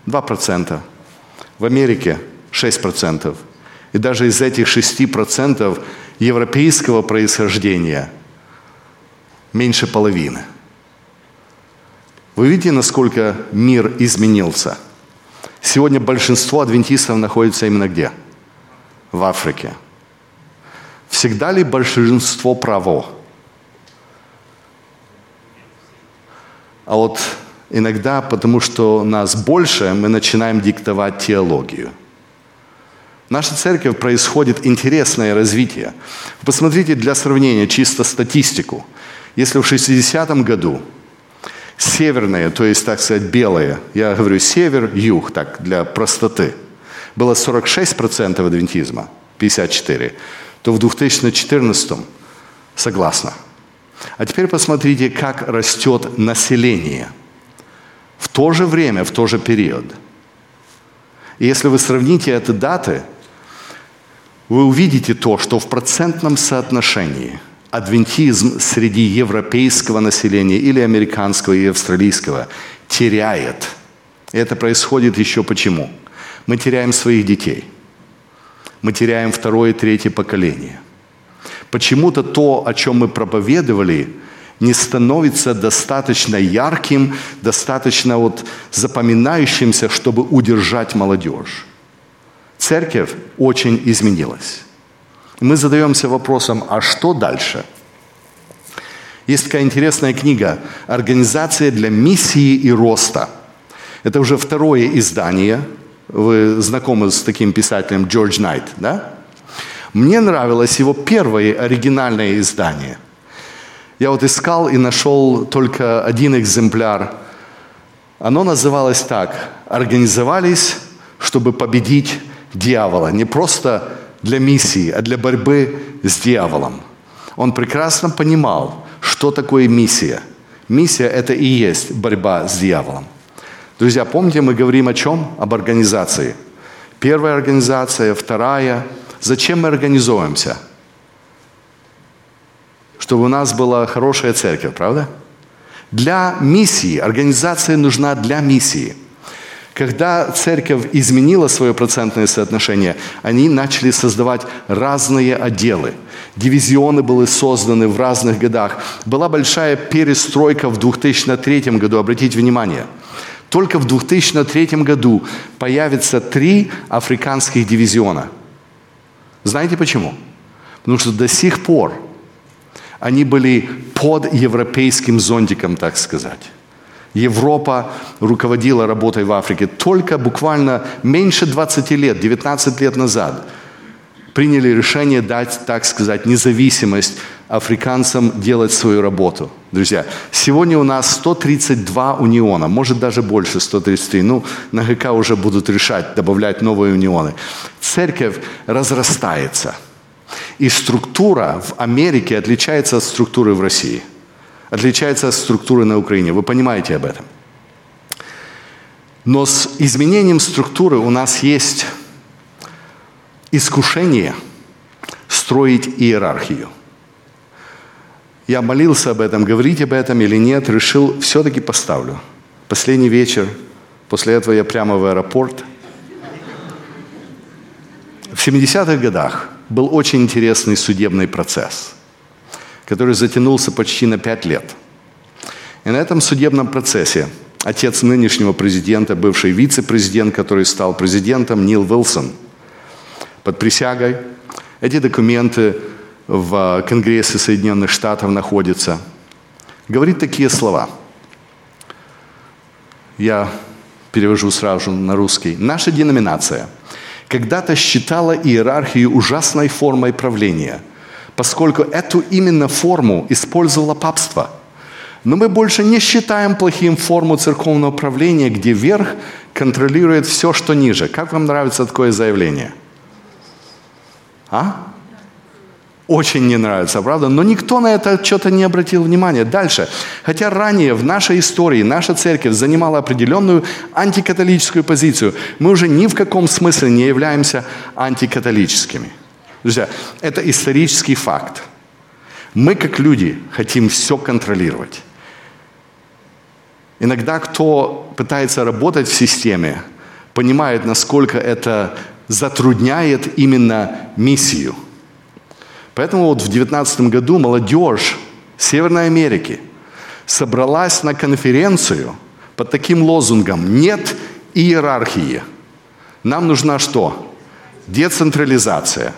2%. В Америке 6%. И даже из этих 6% европейского происхождения меньше половины. Вы видите, насколько мир изменился? Сегодня большинство адвентистов находится именно где? В Африке. Всегда ли большинство право? А вот иногда, потому что нас больше, мы начинаем диктовать теологию. В нашей церкви происходит интересное развитие. Посмотрите для сравнения чисто статистику. Если в 60-м году северное, то есть, так сказать, белое, я говорю север, юг, так, для простоты, было 46% адвентизма, 54%, то в 2014 согласно. А теперь посмотрите, как растет население в то же время, в тот же период. И если вы сравните эти даты, вы увидите то, что в процентном соотношении адвентизм среди европейского населения или американского и австралийского теряет. И это происходит еще почему? Мы теряем своих детей. Мы теряем второе и третье поколение – Почему-то то, о чем мы проповедовали, не становится достаточно ярким, достаточно вот запоминающимся, чтобы удержать молодежь. Церковь очень изменилась. Мы задаемся вопросом, а что дальше? Есть такая интересная книга «Организация для миссии и роста». Это уже второе издание. Вы знакомы с таким писателем Джордж Найт, да? Мне нравилось его первое оригинальное издание. Я вот искал и нашел только один экземпляр. Оно называлось так «Организовались, чтобы победить дьявола». Не просто для миссии, а для борьбы с дьяволом. Он прекрасно понимал, что такое миссия. Миссия – это и есть борьба с дьяволом. Друзья, помните, мы говорим о чем? Об организации. Первая организация, вторая – Зачем мы организуемся? Чтобы у нас была хорошая церковь, правда? Для миссии. Организация нужна для миссии. Когда церковь изменила свое процентное соотношение, они начали создавать разные отделы. Дивизионы были созданы в разных годах. Была большая перестройка в 2003 году, обратите внимание. Только в 2003 году появится три африканских дивизиона – знаете почему? Потому что до сих пор они были под европейским зонтиком, так сказать. Европа руководила работой в Африке только буквально меньше 20 лет, 19 лет назад приняли решение дать, так сказать, независимость африканцам делать свою работу. Друзья, сегодня у нас 132 униона, может даже больше 133. Ну, на ГК уже будут решать, добавлять новые унионы. Церковь разрастается. И структура в Америке отличается от структуры в России. Отличается от структуры на Украине. Вы понимаете об этом. Но с изменением структуры у нас есть искушение строить иерархию – я молился об этом, говорить об этом или нет, решил, все-таки поставлю. Последний вечер, после этого я прямо в аэропорт. В 70-х годах был очень интересный судебный процесс, который затянулся почти на пять лет. И на этом судебном процессе отец нынешнего президента, бывший вице-президент, который стал президентом, Нил Уилсон, под присягой, эти документы в Конгрессе Соединенных Штатов находится, говорит такие слова. Я перевожу сразу на русский. Наша деноминация когда-то считала иерархию ужасной формой правления, поскольку эту именно форму использовало папство. Но мы больше не считаем плохим форму церковного правления, где верх контролирует все, что ниже. Как вам нравится такое заявление? А? очень не нравится, правда? Но никто на это что-то не обратил внимания. Дальше. Хотя ранее в нашей истории наша церковь занимала определенную антикатолическую позицию, мы уже ни в каком смысле не являемся антикатолическими. Друзья, это исторический факт. Мы, как люди, хотим все контролировать. Иногда кто пытается работать в системе, понимает, насколько это затрудняет именно миссию – Поэтому вот в 2019 году молодежь Северной Америки собралась на конференцию под таким лозунгом «Нет иерархии». Нам нужна что? Децентрализация.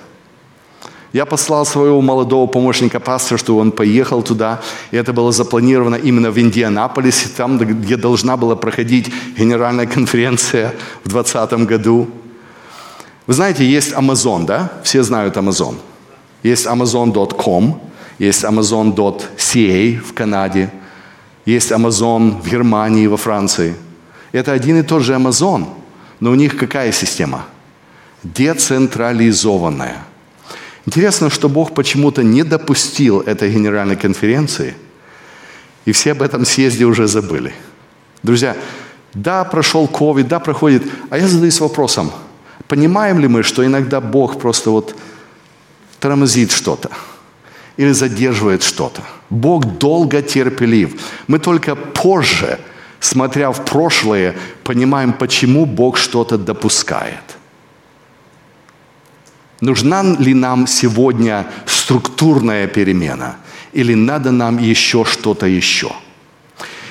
Я послал своего молодого помощника пастора, чтобы он поехал туда. И это было запланировано именно в Индианаполисе, там, где должна была проходить генеральная конференция в 2020 году. Вы знаете, есть Amazon, да? Все знают Amazon. Есть Amazon.com, есть Amazon.ca в Канаде, есть Amazon в Германии, во Франции. Это один и тот же Amazon, но у них какая система? Децентрализованная. Интересно, что Бог почему-то не допустил этой генеральной конференции, и все об этом съезде уже забыли. Друзья, да, прошел COVID, да, проходит, а я задаюсь вопросом, понимаем ли мы, что иногда Бог просто вот тормозит что-то или задерживает что-то. Бог долго терпелив. Мы только позже, смотря в прошлое, понимаем, почему Бог что-то допускает. Нужна ли нам сегодня структурная перемена? Или надо нам еще что-то еще?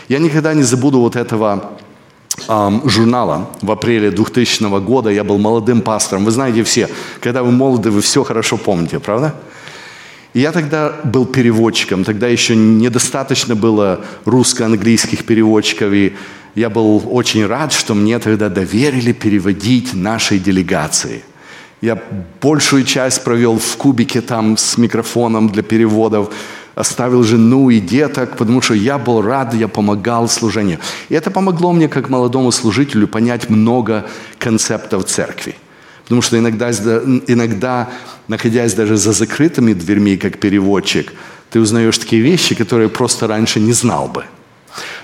Я никогда не забуду вот этого журнала в апреле 2000 года. Я был молодым пастором. Вы знаете все, когда вы молоды, вы все хорошо помните, правда? Я тогда был переводчиком, тогда еще недостаточно было русско-английских переводчиков, и я был очень рад, что мне тогда доверили переводить нашей делегации – я большую часть провел в кубике там с микрофоном для переводов, оставил жену и деток, потому что я был рад, я помогал служению. И это помогло мне, как молодому служителю, понять много концептов церкви. Потому что иногда, иногда, находясь даже за закрытыми дверьми, как переводчик, ты узнаешь такие вещи, которые просто раньше не знал бы.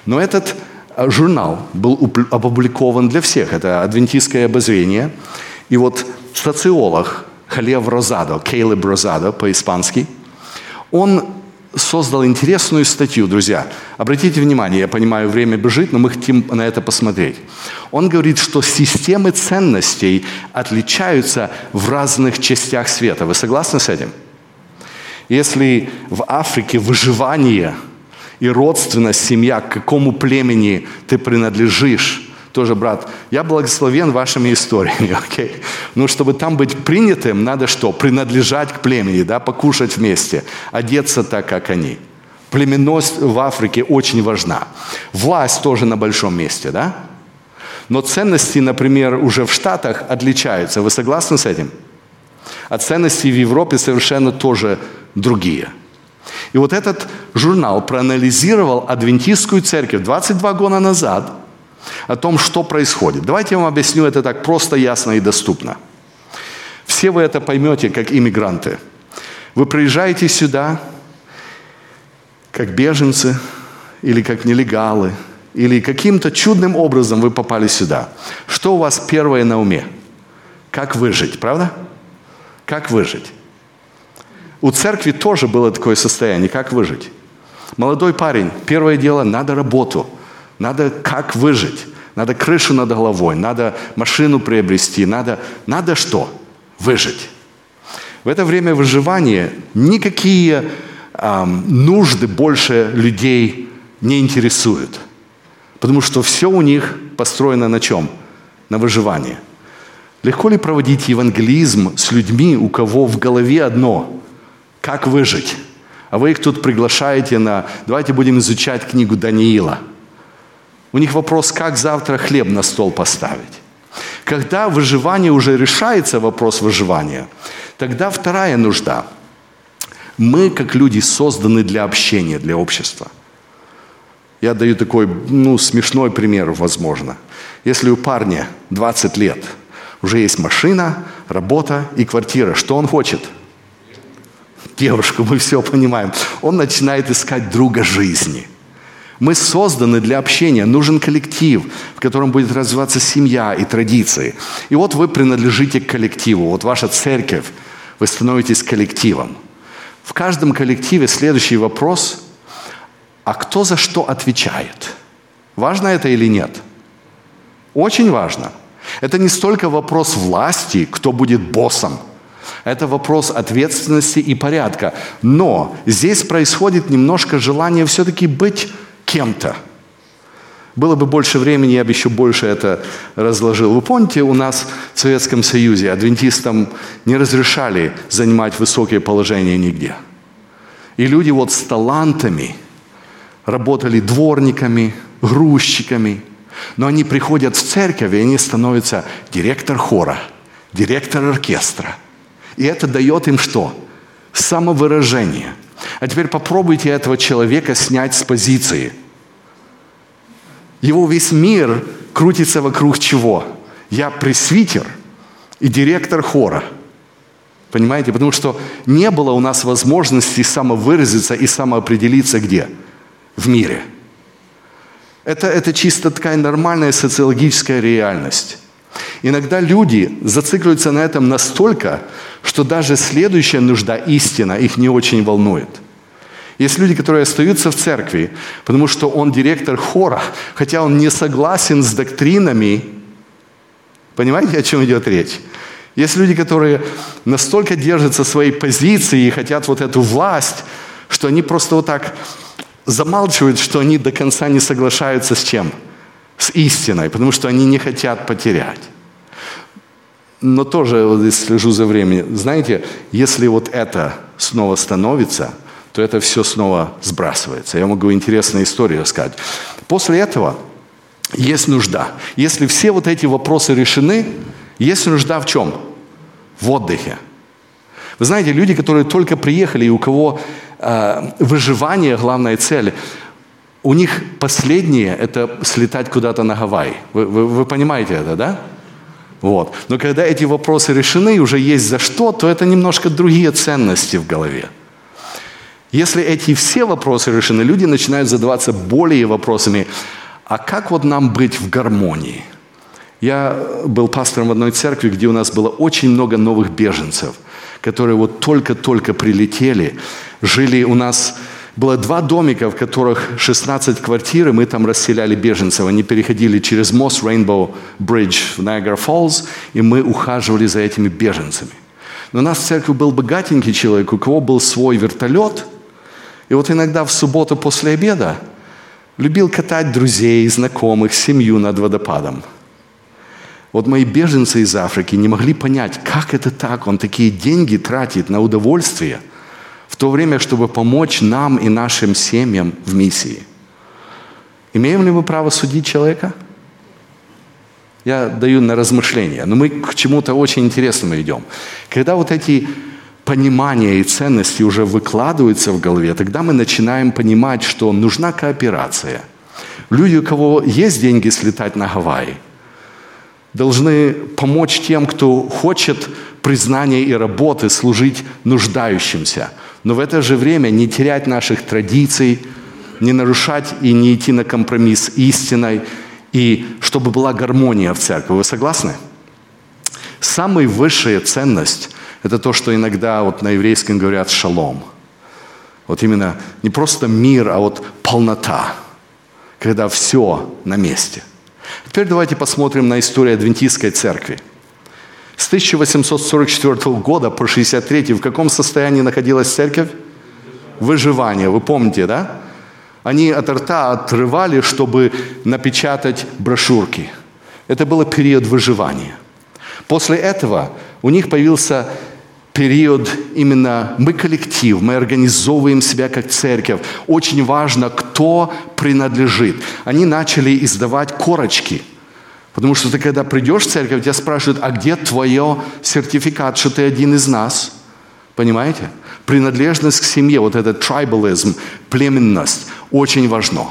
Но этот а, журнал был опубликован для всех. Это адвентистское обозрение. И вот социолог Халев Розадо, Кейлеб Розадо по-испански, он создал интересную статью, друзья. Обратите внимание, я понимаю, время бежит, но мы хотим на это посмотреть. Он говорит, что системы ценностей отличаются в разных частях света. Вы согласны с этим? Если в Африке выживание и родственность, семья, к какому племени ты принадлежишь, тоже, брат, я благословен вашими историями, <laughs> окей? Okay? Ну, чтобы там быть принятым, надо что? Принадлежать к племени, да, покушать вместе, одеться так, как они. Племенность в Африке очень важна. Власть тоже на большом месте, да? Но ценности, например, уже в Штатах отличаются. Вы согласны с этим? А ценности в Европе совершенно тоже другие. И вот этот журнал проанализировал адвентистскую церковь 22 года назад – о том, что происходит. Давайте я вам объясню это так просто, ясно и доступно. Все вы это поймете, как иммигранты. Вы приезжаете сюда, как беженцы или как нелегалы, или каким-то чудным образом вы попали сюда. Что у вас первое на уме? Как выжить, правда? Как выжить? У церкви тоже было такое состояние, как выжить. Молодой парень, первое дело, надо работу – надо как выжить. Надо крышу над головой, надо машину приобрести, надо, надо что? Выжить. В это время выживания никакие эм, нужды больше людей не интересуют. Потому что все у них построено на чем? На выживании. Легко ли проводить евангелизм с людьми, у кого в голове одно – как выжить? А вы их тут приглашаете на «давайте будем изучать книгу Даниила». У них вопрос, как завтра хлеб на стол поставить. Когда выживание уже решается, вопрос выживания, тогда вторая нужда. Мы, как люди, созданы для общения, для общества. Я даю такой, ну, смешной пример, возможно. Если у парня 20 лет, уже есть машина, работа и квартира, что он хочет? Девушку, мы все понимаем. Он начинает искать друга жизни – мы созданы для общения. Нужен коллектив, в котором будет развиваться семья и традиции. И вот вы принадлежите к коллективу. Вот ваша церковь, вы становитесь коллективом. В каждом коллективе следующий вопрос, а кто за что отвечает? Важно это или нет? Очень важно. Это не столько вопрос власти, кто будет боссом. Это вопрос ответственности и порядка. Но здесь происходит немножко желание все-таки быть кем-то. Было бы больше времени, я бы еще больше это разложил. Вы помните, у нас в Советском Союзе адвентистам не разрешали занимать высокие положения нигде. И люди вот с талантами работали дворниками, грузчиками, но они приходят в церковь, и они становятся директор хора, директор оркестра. И это дает им что? Самовыражение. А теперь попробуйте этого человека снять с позиции – его весь мир крутится вокруг чего? Я пресвитер и директор хора. Понимаете? Потому что не было у нас возможности самовыразиться и самоопределиться где? В мире. Это, это чисто такая нормальная социологическая реальность. Иногда люди зацикливаются на этом настолько, что даже следующая нужда, истина, их не очень волнует – есть люди, которые остаются в церкви, потому что он директор хора, хотя он не согласен с доктринами. Понимаете, о чем идет речь? Есть люди, которые настолько держатся своей позиции и хотят вот эту власть, что они просто вот так замалчивают, что они до конца не соглашаются с чем? С истиной, потому что они не хотят потерять. Но тоже, вот слежу за временем, знаете, если вот это снова становится – то это все снова сбрасывается. Я могу интересную историю рассказать. После этого есть нужда. Если все вот эти вопросы решены, есть нужда в чем? В отдыхе. Вы знаете, люди, которые только приехали, и у кого э, выживание главная цель, у них последнее – это слетать куда-то на Гавайи. Вы, вы, вы понимаете это, да? Вот. Но когда эти вопросы решены, уже есть за что, то это немножко другие ценности в голове. Если эти все вопросы решены, люди начинают задаваться более вопросами, а как вот нам быть в гармонии? Я был пастором в одной церкви, где у нас было очень много новых беженцев, которые вот только-только прилетели, жили у нас было два домика, в которых 16 квартир, и мы там расселяли беженцев. Они переходили через мост Rainbow Bridge в Niagara Falls, и мы ухаживали за этими беженцами. Но у нас в церкви был богатенький человек, у кого был свой вертолет – и вот иногда в субботу после обеда любил катать друзей, знакомых, семью над водопадом. Вот мои беженцы из Африки не могли понять, как это так, он такие деньги тратит на удовольствие, в то время, чтобы помочь нам и нашим семьям в миссии. Имеем ли мы право судить человека? Я даю на размышление, но мы к чему-то очень интересному идем. Когда вот эти понимание и ценности уже выкладываются в голове, тогда мы начинаем понимать, что нужна кооперация. Люди, у кого есть деньги слетать на Гавайи, должны помочь тем, кто хочет признания и работы, служить нуждающимся. Но в это же время не терять наших традиций, не нарушать и не идти на компромисс истиной, и чтобы была гармония в церкви. Вы согласны? Самая высшая ценность это то, что иногда вот на еврейском говорят шалом. Вот именно не просто мир, а вот полнота, когда все на месте. Теперь давайте посмотрим на историю Адвентистской церкви. С 1844 года по 63 в каком состоянии находилась церковь? Выживание, вы помните, да? Они от рта отрывали, чтобы напечатать брошюрки. Это был период выживания. После этого у них появился период именно мы коллектив, мы организовываем себя как церковь. Очень важно, кто принадлежит. Они начали издавать корочки. Потому что ты, когда придешь в церковь, тебя спрашивают, а где твое сертификат, что ты один из нас? Понимаете? Принадлежность к семье, вот этот трибализм, племенность, очень важно.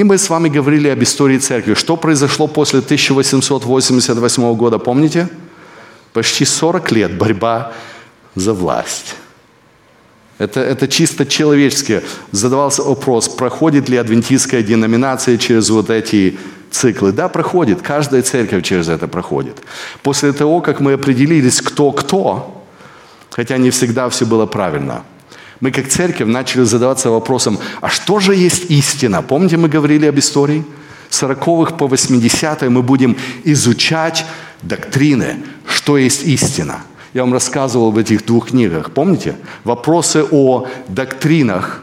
И мы с вами говорили об истории церкви. Что произошло после 1888 года, помните? Почти 40 лет борьба за власть. Это, это чисто человеческое. Задавался вопрос, проходит ли адвентистская деноминация через вот эти циклы. Да, проходит. Каждая церковь через это проходит. После того, как мы определились, кто кто, хотя не всегда все было правильно, мы как церковь начали задаваться вопросом, а что же есть истина? Помните, мы говорили об истории? С 40-х по 80-е мы будем изучать доктрины, что есть истина. Я вам рассказывал в этих двух книгах, помните? Вопросы о доктринах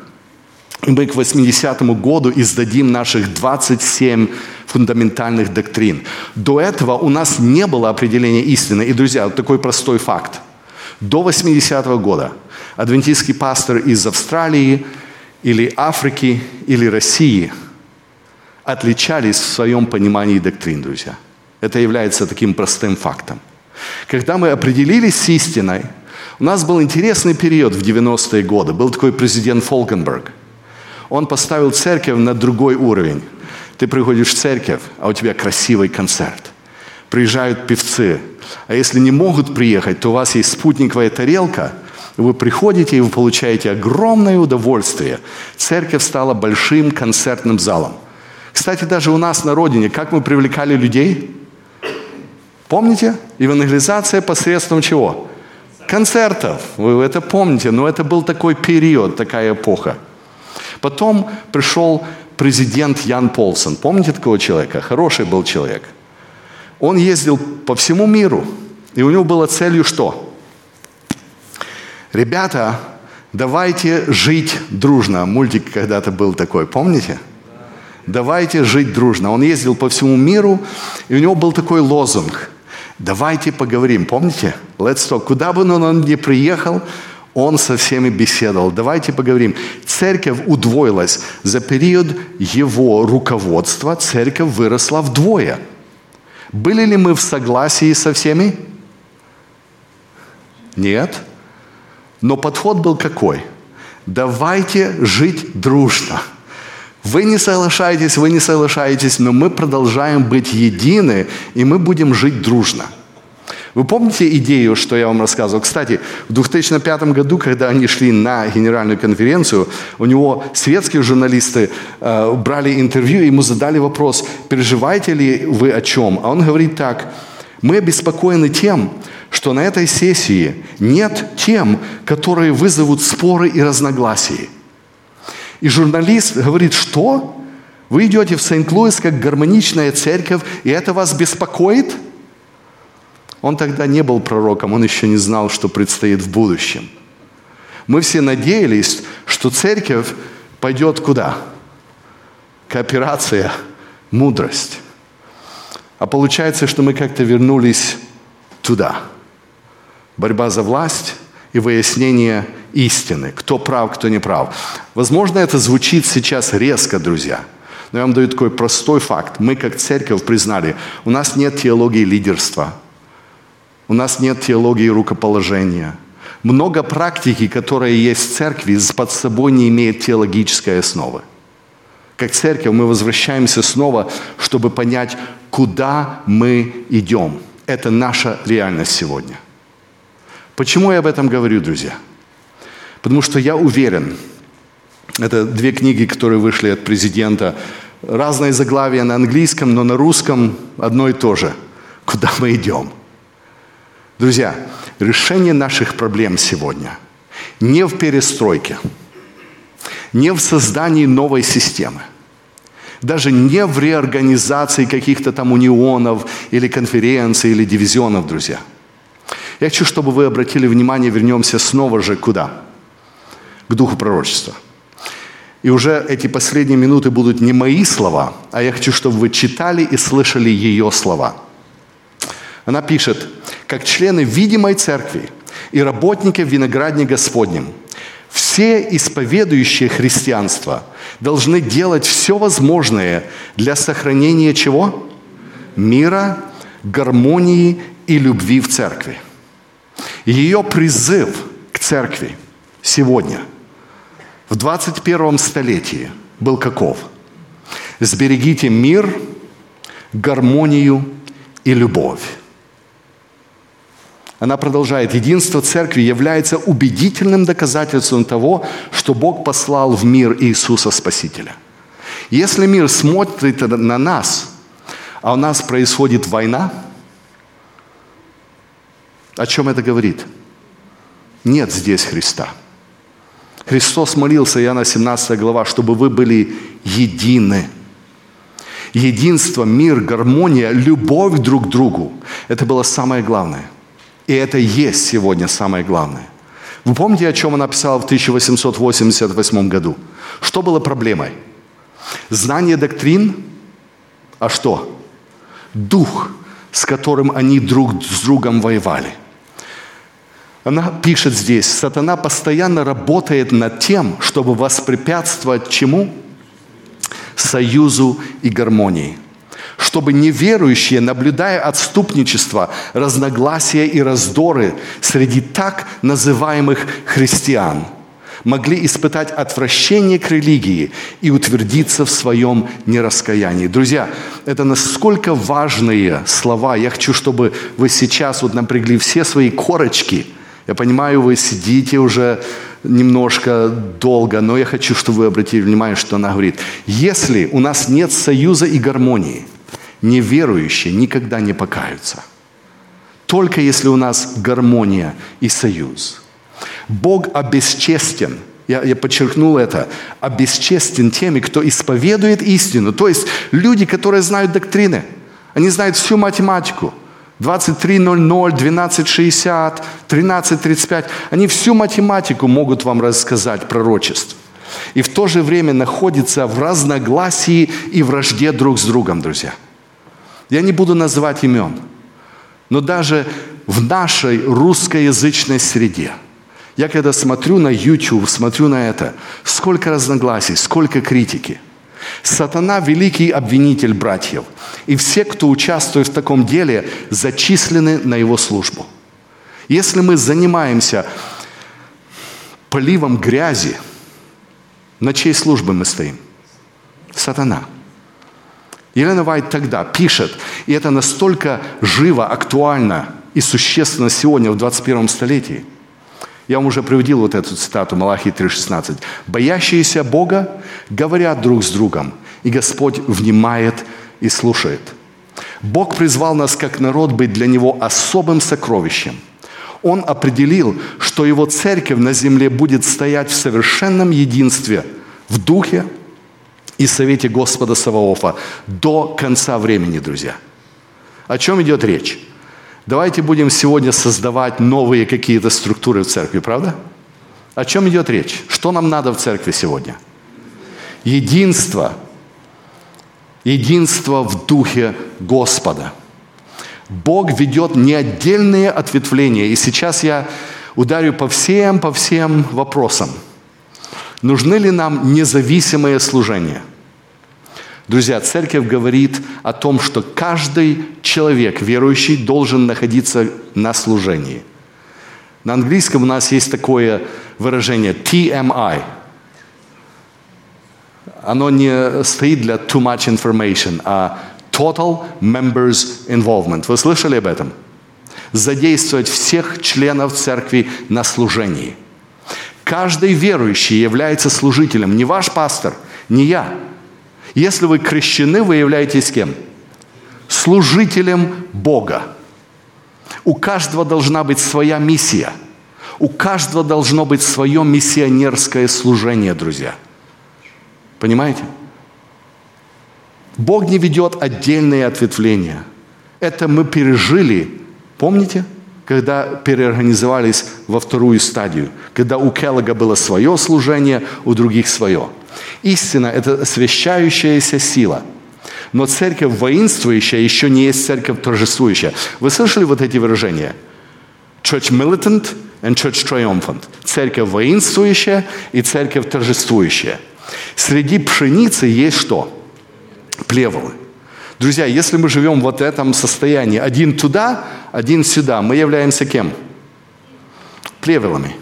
и мы к 80-му году издадим наших 27 фундаментальных доктрин. До этого у нас не было определения истины. И, друзья, вот такой простой факт. До 80-го года адвентистский пастор из Австралии или Африки или России отличались в своем понимании доктрин, друзья. Это является таким простым фактом. Когда мы определились с истиной, у нас был интересный период в 90-е годы. Был такой президент Фолкенберг. Он поставил церковь на другой уровень. Ты приходишь в церковь, а у тебя красивый концерт. Приезжают певцы. А если не могут приехать, то у вас есть спутниковая тарелка. Вы приходите и вы получаете огромное удовольствие. Церковь стала большим концертным залом. Кстати, даже у нас на родине, как мы привлекали людей? Помните? Евангелизация посредством чего? Концертов. Вы это помните, но это был такой период, такая эпоха. Потом пришел президент Ян Полсон. Помните такого человека? Хороший был человек. Он ездил по всему миру, и у него было целью что? Ребята, давайте жить дружно. Мультик когда-то был такой, помните? Давайте жить дружно. Он ездил по всему миру, и у него был такой лозунг. Давайте поговорим. Помните? Let's talk. Куда бы он ни приехал, он со всеми беседовал. Давайте поговорим. Церковь удвоилась. За период его руководства церковь выросла вдвое. Были ли мы в согласии со всеми? Нет. Но подход был какой? Давайте жить дружно. Вы не соглашаетесь, вы не соглашаетесь, но мы продолжаем быть едины, и мы будем жить дружно – вы помните идею, что я вам рассказывал? Кстати, в 2005 году, когда они шли на генеральную конференцию, у него светские журналисты э, брали интервью, ему задали вопрос, переживаете ли вы о чем? А он говорит так, мы обеспокоены тем, что на этой сессии нет тем, которые вызовут споры и разногласия. И журналист говорит, что? Вы идете в Сент-Луис как гармоничная церковь, и это вас беспокоит – он тогда не был пророком, он еще не знал, что предстоит в будущем. Мы все надеялись, что церковь пойдет куда? Кооперация, мудрость. А получается, что мы как-то вернулись туда. Борьба за власть и выяснение истины, кто прав, кто не прав. Возможно, это звучит сейчас резко, друзья. Но я вам даю такой простой факт. Мы, как церковь, признали, у нас нет теологии лидерства – у нас нет теологии рукоположения. Много практики, которые есть в церкви, под собой не имеет теологической основы. Как церковь мы возвращаемся снова, чтобы понять, куда мы идем. Это наша реальность сегодня. Почему я об этом говорю, друзья? Потому что я уверен, это две книги, которые вышли от президента, разные заглавия на английском, но на русском одно и то же. Куда мы идем? Друзья, решение наших проблем сегодня не в перестройке, не в создании новой системы, даже не в реорганизации каких-то там унионов или конференций или дивизионов, друзья. Я хочу, чтобы вы обратили внимание, вернемся снова же куда? К духу пророчества. И уже эти последние минуты будут не мои слова, а я хочу, чтобы вы читали и слышали ее слова. Она пишет, как члены видимой церкви и работники в виноградне Господнем, все исповедующие христианство должны делать все возможное для сохранения чего? Мира, гармонии и любви в церкви. Ее призыв к церкви сегодня, в 21 столетии, был каков? Сберегите мир, гармонию и любовь. Она продолжает, единство церкви является убедительным доказательством того, что Бог послал в мир Иисуса Спасителя. Если мир смотрит на нас, а у нас происходит война, о чем это говорит? Нет здесь Христа. Христос молился, Иоанна 17 глава, чтобы вы были едины. Единство, мир, гармония, любовь друг к другу – это было самое главное – и это есть сегодня самое главное. Вы помните, о чем она писала в 1888 году? Что было проблемой? Знание доктрин, а что? Дух, с которым они друг с другом воевали. Она пишет здесь, сатана постоянно работает над тем, чтобы воспрепятствовать чему? Союзу и гармонии – чтобы неверующие, наблюдая отступничество, разногласия и раздоры среди так называемых христиан, могли испытать отвращение к религии и утвердиться в своем нераскаянии. Друзья, это насколько важные слова. Я хочу, чтобы вы сейчас вот напрягли все свои корочки. Я понимаю, вы сидите уже немножко долго, но я хочу, чтобы вы обратили внимание, что она говорит. Если у нас нет союза и гармонии – неверующие никогда не покаются. Только если у нас гармония и союз. Бог обесчестен, я, я подчеркнул это, обесчестен теми, кто исповедует истину. То есть люди, которые знают доктрины, они знают всю математику. 23.00, 12.60, 13.35. Они всю математику могут вам рассказать пророчеств. И в то же время находятся в разногласии и вражде друг с другом, друзья – я не буду называть имен, но даже в нашей русскоязычной среде, я когда смотрю на YouTube, смотрю на это, сколько разногласий, сколько критики. Сатана – великий обвинитель братьев. И все, кто участвует в таком деле, зачислены на его службу. Если мы занимаемся поливом грязи, на чьей службе мы стоим? Сатана – Елена Вайт тогда пишет, и это настолько живо, актуально и существенно сегодня, в 21 столетии. Я вам уже приводил вот эту цитату Малахии 3,16. «Боящиеся Бога говорят друг с другом, и Господь внимает и слушает». Бог призвал нас как народ быть для Него особым сокровищем. Он определил, что Его церковь на земле будет стоять в совершенном единстве в духе, и совете Господа Саваофа до конца времени, друзья. О чем идет речь? Давайте будем сегодня создавать новые какие-то структуры в церкви, правда? О чем идет речь? Что нам надо в церкви сегодня? Единство. Единство в духе Господа. Бог ведет не отдельные ответвления. И сейчас я ударю по всем, по всем вопросам – Нужны ли нам независимое служение? Друзья, церковь говорит о том, что каждый человек, верующий, должен находиться на служении. На английском у нас есть такое выражение TMI. Оно не стоит для too much information, а total members involvement. Вы слышали об этом? Задействовать всех членов церкви на служении – Каждый верующий является служителем. Не ваш пастор, не я. Если вы крещены, вы являетесь кем? Служителем Бога. У каждого должна быть своя миссия. У каждого должно быть свое миссионерское служение, друзья. Понимаете? Бог не ведет отдельные ответвления. Это мы пережили, помните? Когда переорганизовались во вторую стадию, когда у Келлога было свое служение, у других свое. Истина – это освящающаяся сила. Но церковь воинствующая еще не есть церковь торжествующая. Вы слышали вот эти выражения? Church militant and church triumphant. Церковь воинствующая и церковь торжествующая. Среди пшеницы есть что? Плевелы – Друзья, если мы живем вот в этом состоянии, один туда, один сюда, мы являемся кем? Плевелами.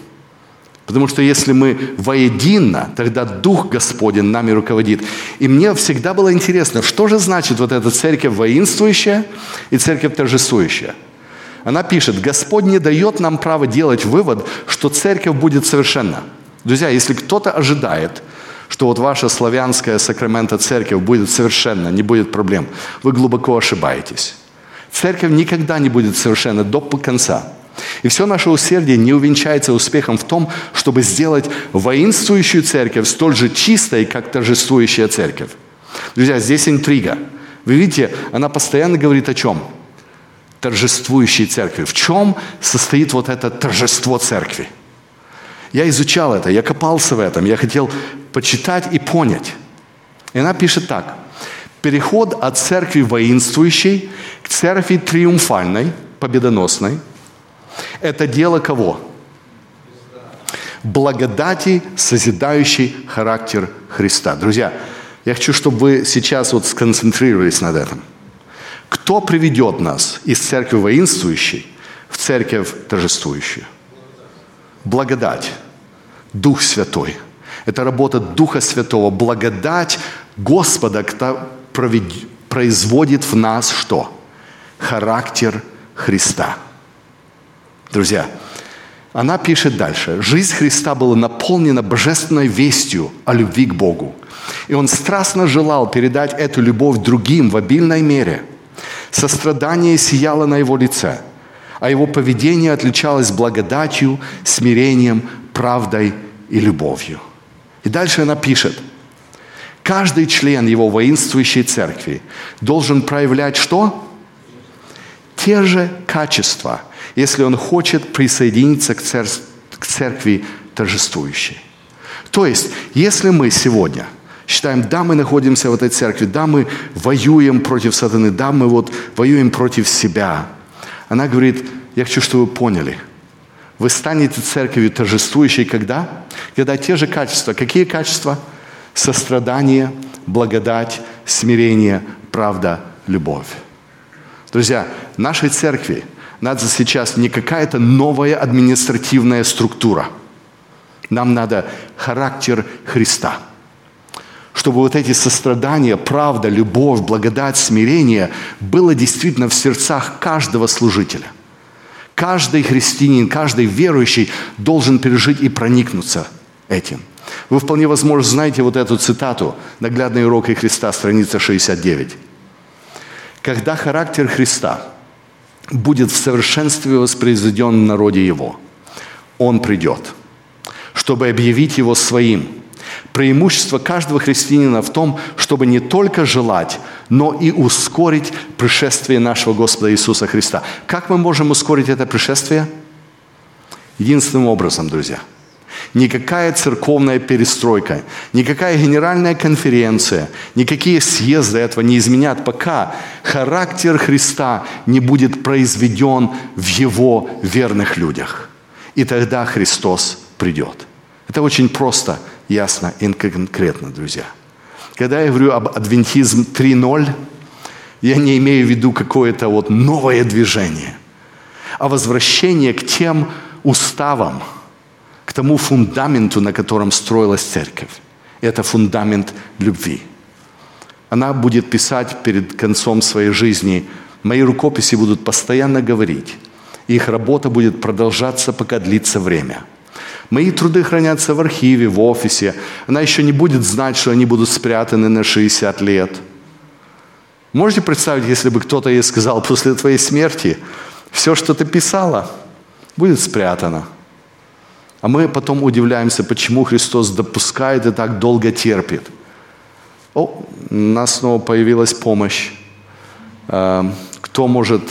Потому что если мы воедино, тогда Дух Господень нами руководит. И мне всегда было интересно, что же значит вот эта церковь воинствующая и церковь торжествующая. Она пишет, Господь не дает нам право делать вывод, что церковь будет совершенна. Друзья, если кто-то ожидает, что вот ваша славянская сакрамента церковь будет совершенно, не будет проблем. Вы глубоко ошибаетесь. Церковь никогда не будет совершенна до конца. И все наше усердие не увенчается успехом в том, чтобы сделать воинствующую церковь столь же чистой, как торжествующая церковь. Друзья, здесь интрига. Вы видите, она постоянно говорит о чем? Торжествующей церкви. В чем состоит вот это торжество церкви? Я изучал это, я копался в этом, я хотел почитать и понять. И она пишет так. Переход от церкви воинствующей к церкви триумфальной, победоносной, это дело кого? Благодати, созидающий характер Христа. Друзья, я хочу, чтобы вы сейчас вот сконцентрировались над этим. Кто приведет нас из церкви воинствующей в церковь торжествующую? Благодать. Дух Святой. Это работа Духа Святого. Благодать Господа производит в нас что? Характер Христа. Друзья, она пишет дальше. Жизнь Христа была наполнена божественной вестью о любви к Богу. И он страстно желал передать эту любовь другим в обильной мере. Сострадание сияло на его лице, а его поведение отличалось благодатью, смирением, правдой и любовью. И дальше она пишет, каждый член его воинствующей церкви должен проявлять что? Те же качества, если он хочет присоединиться к, цер- к церкви торжествующей. То есть, если мы сегодня считаем, да, мы находимся в этой церкви, да, мы воюем против сатаны, да, мы вот воюем против себя. Она говорит, я хочу, чтобы вы поняли – вы станете церковью торжествующей когда? Когда те же качества. Какие качества? Сострадание, благодать, смирение, правда, любовь. Друзья, нашей церкви надо сейчас не какая-то новая административная структура. Нам надо характер Христа. Чтобы вот эти сострадания, правда, любовь, благодать, смирение было действительно в сердцах каждого служителя – Каждый христианин, каждый верующий должен пережить и проникнуться этим. Вы вполне возможно знаете вот эту цитату «Наглядный урок и Христа», страница 69. «Когда характер Христа будет в совершенстве воспроизведен в народе Его, Он придет, чтобы объявить Его своим, Преимущество каждого христианина в том, чтобы не только желать, но и ускорить пришествие нашего Господа Иисуса Христа. Как мы можем ускорить это пришествие? Единственным образом, друзья. Никакая церковная перестройка, никакая генеральная конференция, никакие съезды этого не изменят, пока характер Христа не будет произведен в Его верных людях. И тогда Христос придет. Это очень просто – ясно и конкретно, друзья. Когда я говорю об адвентизм 3.0, я не имею в виду какое-то вот новое движение, а возвращение к тем уставам, тому фундаменту, на котором строилась церковь. Это фундамент любви. Она будет писать перед концом своей жизни, мои рукописи будут постоянно говорить, их работа будет продолжаться, пока длится время – Мои труды хранятся в архиве, в офисе. Она еще не будет знать, что они будут спрятаны на 60 лет. Можете представить, если бы кто-то ей сказал, после твоей смерти все, что ты писала, будет спрятано. А мы потом удивляемся, почему Христос допускает и так долго терпит. О, у нас снова появилась помощь. Эм, кто может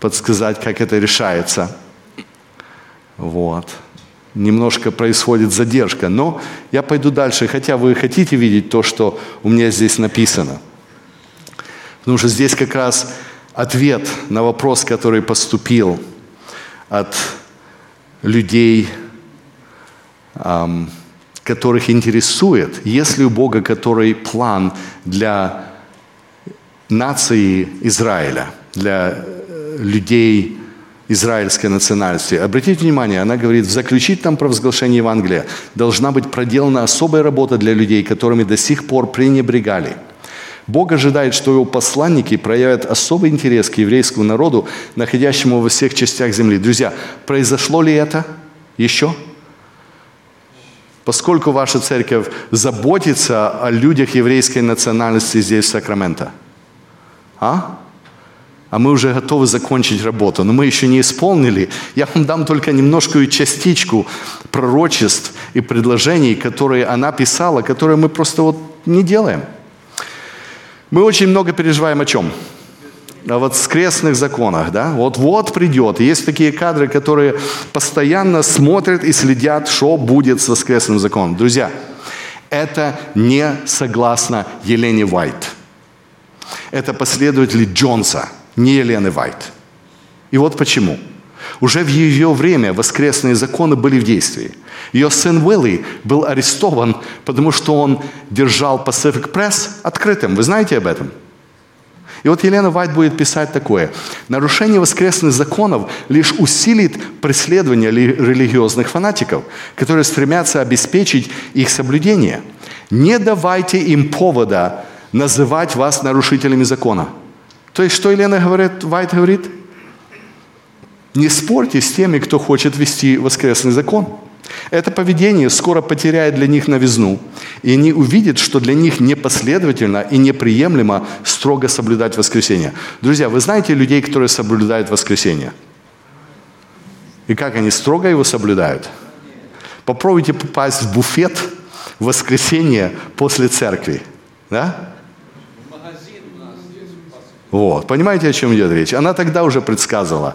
подсказать, как это решается? Вот немножко происходит задержка. Но я пойду дальше, хотя вы хотите видеть то, что у меня здесь написано. Потому что здесь как раз ответ на вопрос, который поступил от людей, которых интересует, есть ли у Бога который план для нации Израиля, для э, людей израильской национальности. Обратите внимание, она говорит, в заключительном провозглашении Евангелия должна быть проделана особая работа для людей, которыми до сих пор пренебрегали. Бог ожидает, что его посланники проявят особый интерес к еврейскому народу, находящему во всех частях земли. Друзья, произошло ли это еще? Поскольку ваша церковь заботится о людях еврейской национальности здесь, в Сакраменто. А? а мы уже готовы закончить работу, но мы еще не исполнили. Я вам дам только немножкую частичку пророчеств и предложений, которые она писала, которые мы просто вот не делаем. Мы очень много переживаем о чем? о воскресных законах, да, вот-вот придет. Есть такие кадры, которые постоянно смотрят и следят, что будет с воскресным законом. Друзья, это не согласно Елене Вайт. Это последователи Джонса, не Елены Вайт. И вот почему. Уже в ее время воскресные законы были в действии. Ее сын Уилли был арестован, потому что он держал Pacific Press открытым. Вы знаете об этом? И вот Елена Вайт будет писать такое. Нарушение воскресных законов лишь усилит преследование религиозных фанатиков, которые стремятся обеспечить их соблюдение. Не давайте им повода называть вас нарушителями закона. То есть, что Елена говорит, Вайт говорит? Не спорьте с теми, кто хочет вести воскресный закон. Это поведение скоро потеряет для них новизну, и они увидят, что для них непоследовательно и неприемлемо строго соблюдать воскресенье. Друзья, вы знаете людей, которые соблюдают воскресенье? И как они строго его соблюдают? Попробуйте попасть в буфет в воскресенье после церкви. Да? Вот. Понимаете, о чем идет речь? Она тогда уже предсказывала.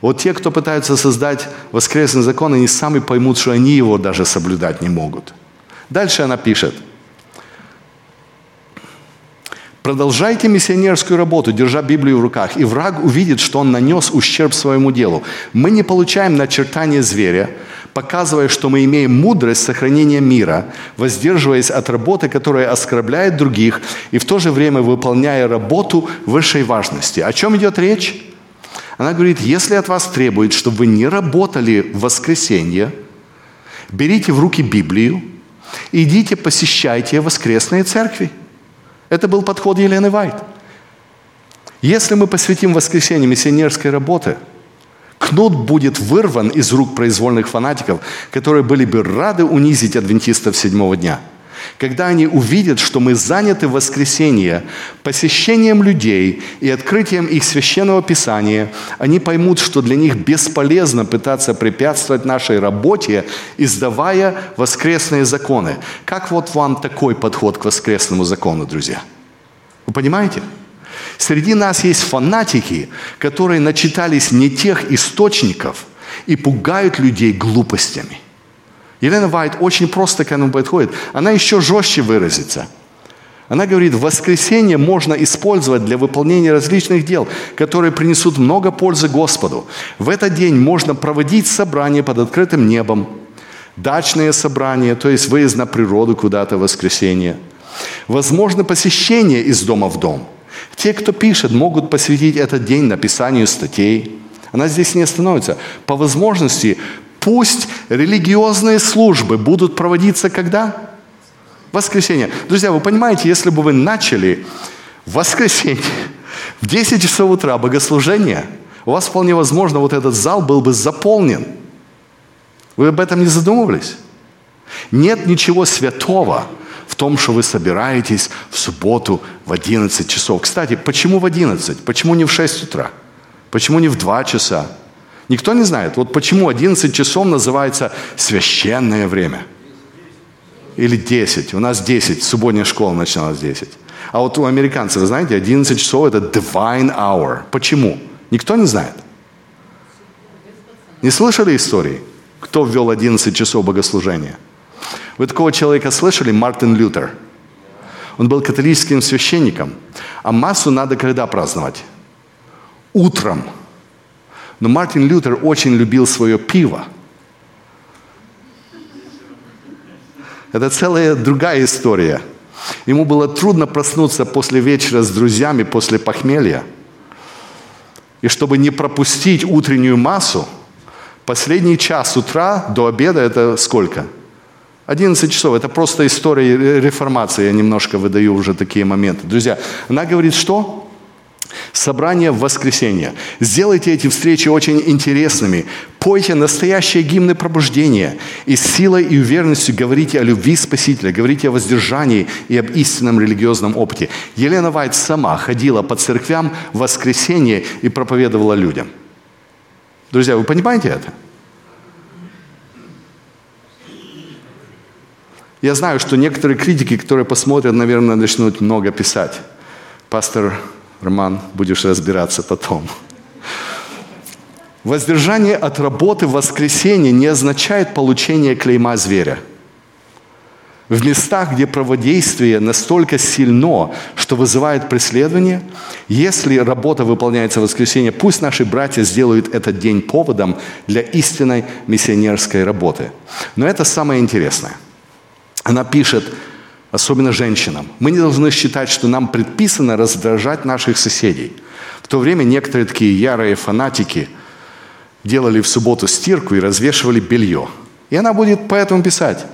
Вот те, кто пытаются создать воскресный закон, они сами поймут, что они его даже соблюдать не могут. Дальше она пишет. Продолжайте миссионерскую работу, держа Библию в руках, и враг увидит, что он нанес ущерб своему делу. Мы не получаем начертания зверя, показывая, что мы имеем мудрость сохранения мира, воздерживаясь от работы, которая оскорбляет других, и в то же время выполняя работу высшей важности. О чем идет речь? Она говорит, если от вас требует, чтобы вы не работали в воскресенье, берите в руки Библию, идите посещайте воскресные церкви. Это был подход Елены Вайт. Если мы посвятим воскресенье миссионерской работе, кнут будет вырван из рук произвольных фанатиков, которые были бы рады унизить адвентистов седьмого дня – когда они увидят, что мы заняты в воскресенье посещением людей и открытием их священного писания, они поймут, что для них бесполезно пытаться препятствовать нашей работе, издавая воскресные законы. Как вот вам такой подход к воскресному закону, друзья? Вы понимаете? Среди нас есть фанатики, которые начитались не тех источников и пугают людей глупостями – Елена Вайт очень просто к этому подходит. Она еще жестче выразится. Она говорит, воскресенье можно использовать для выполнения различных дел, которые принесут много пользы Господу. В этот день можно проводить собрания под открытым небом, дачные собрания, то есть выезд на природу куда-то в воскресенье. Возможно посещение из дома в дом. Те, кто пишет, могут посвятить этот день написанию статей. Она здесь не остановится. По возможности Пусть религиозные службы будут проводиться когда? Воскресенье. Друзья, вы понимаете, если бы вы начали в воскресенье в 10 часов утра богослужение, у вас вполне возможно вот этот зал был бы заполнен. Вы об этом не задумывались? Нет ничего святого в том, что вы собираетесь в субботу в 11 часов. Кстати, почему в 11? Почему не в 6 утра? Почему не в 2 часа? Никто не знает. Вот почему 11 часов называется священное время. Или 10. У нас 10. Субботняя школа начиналась 10. А вот у американцев, знаете, 11 часов это divine hour. Почему? Никто не знает. Не слышали истории? Кто ввел 11 часов богослужения? Вы такого человека слышали? Мартин Лютер. Он был католическим священником. А массу надо когда праздновать? Утром. Но Мартин Лютер очень любил свое пиво. Это целая другая история. Ему было трудно проснуться после вечера с друзьями, после похмелья. И чтобы не пропустить утреннюю массу, последний час утра до обеда это сколько? 11 часов. Это просто история реформации. Я немножко выдаю уже такие моменты. Друзья, она говорит, что? Собрание в воскресенье. Сделайте эти встречи очень интересными. Пойте настоящие гимны пробуждения. И с силой и уверенностью говорите о любви Спасителя, говорите о воздержании и об истинном религиозном опыте. Елена Вайт сама ходила по церквям в воскресенье и проповедовала людям. Друзья, вы понимаете это? Я знаю, что некоторые критики, которые посмотрят, наверное, начнут много писать. Пастор Роман, будешь разбираться потом. Воздержание от работы в воскресенье не означает получение клейма зверя. В местах, где праводействие настолько сильно, что вызывает преследование, если работа выполняется в воскресенье, пусть наши братья сделают этот день поводом для истинной миссионерской работы. Но это самое интересное. Она пишет, особенно женщинам, мы не должны считать, что нам предписано раздражать наших соседей. В то время некоторые такие ярые фанатики делали в субботу стирку и развешивали белье. И она будет поэтому писать,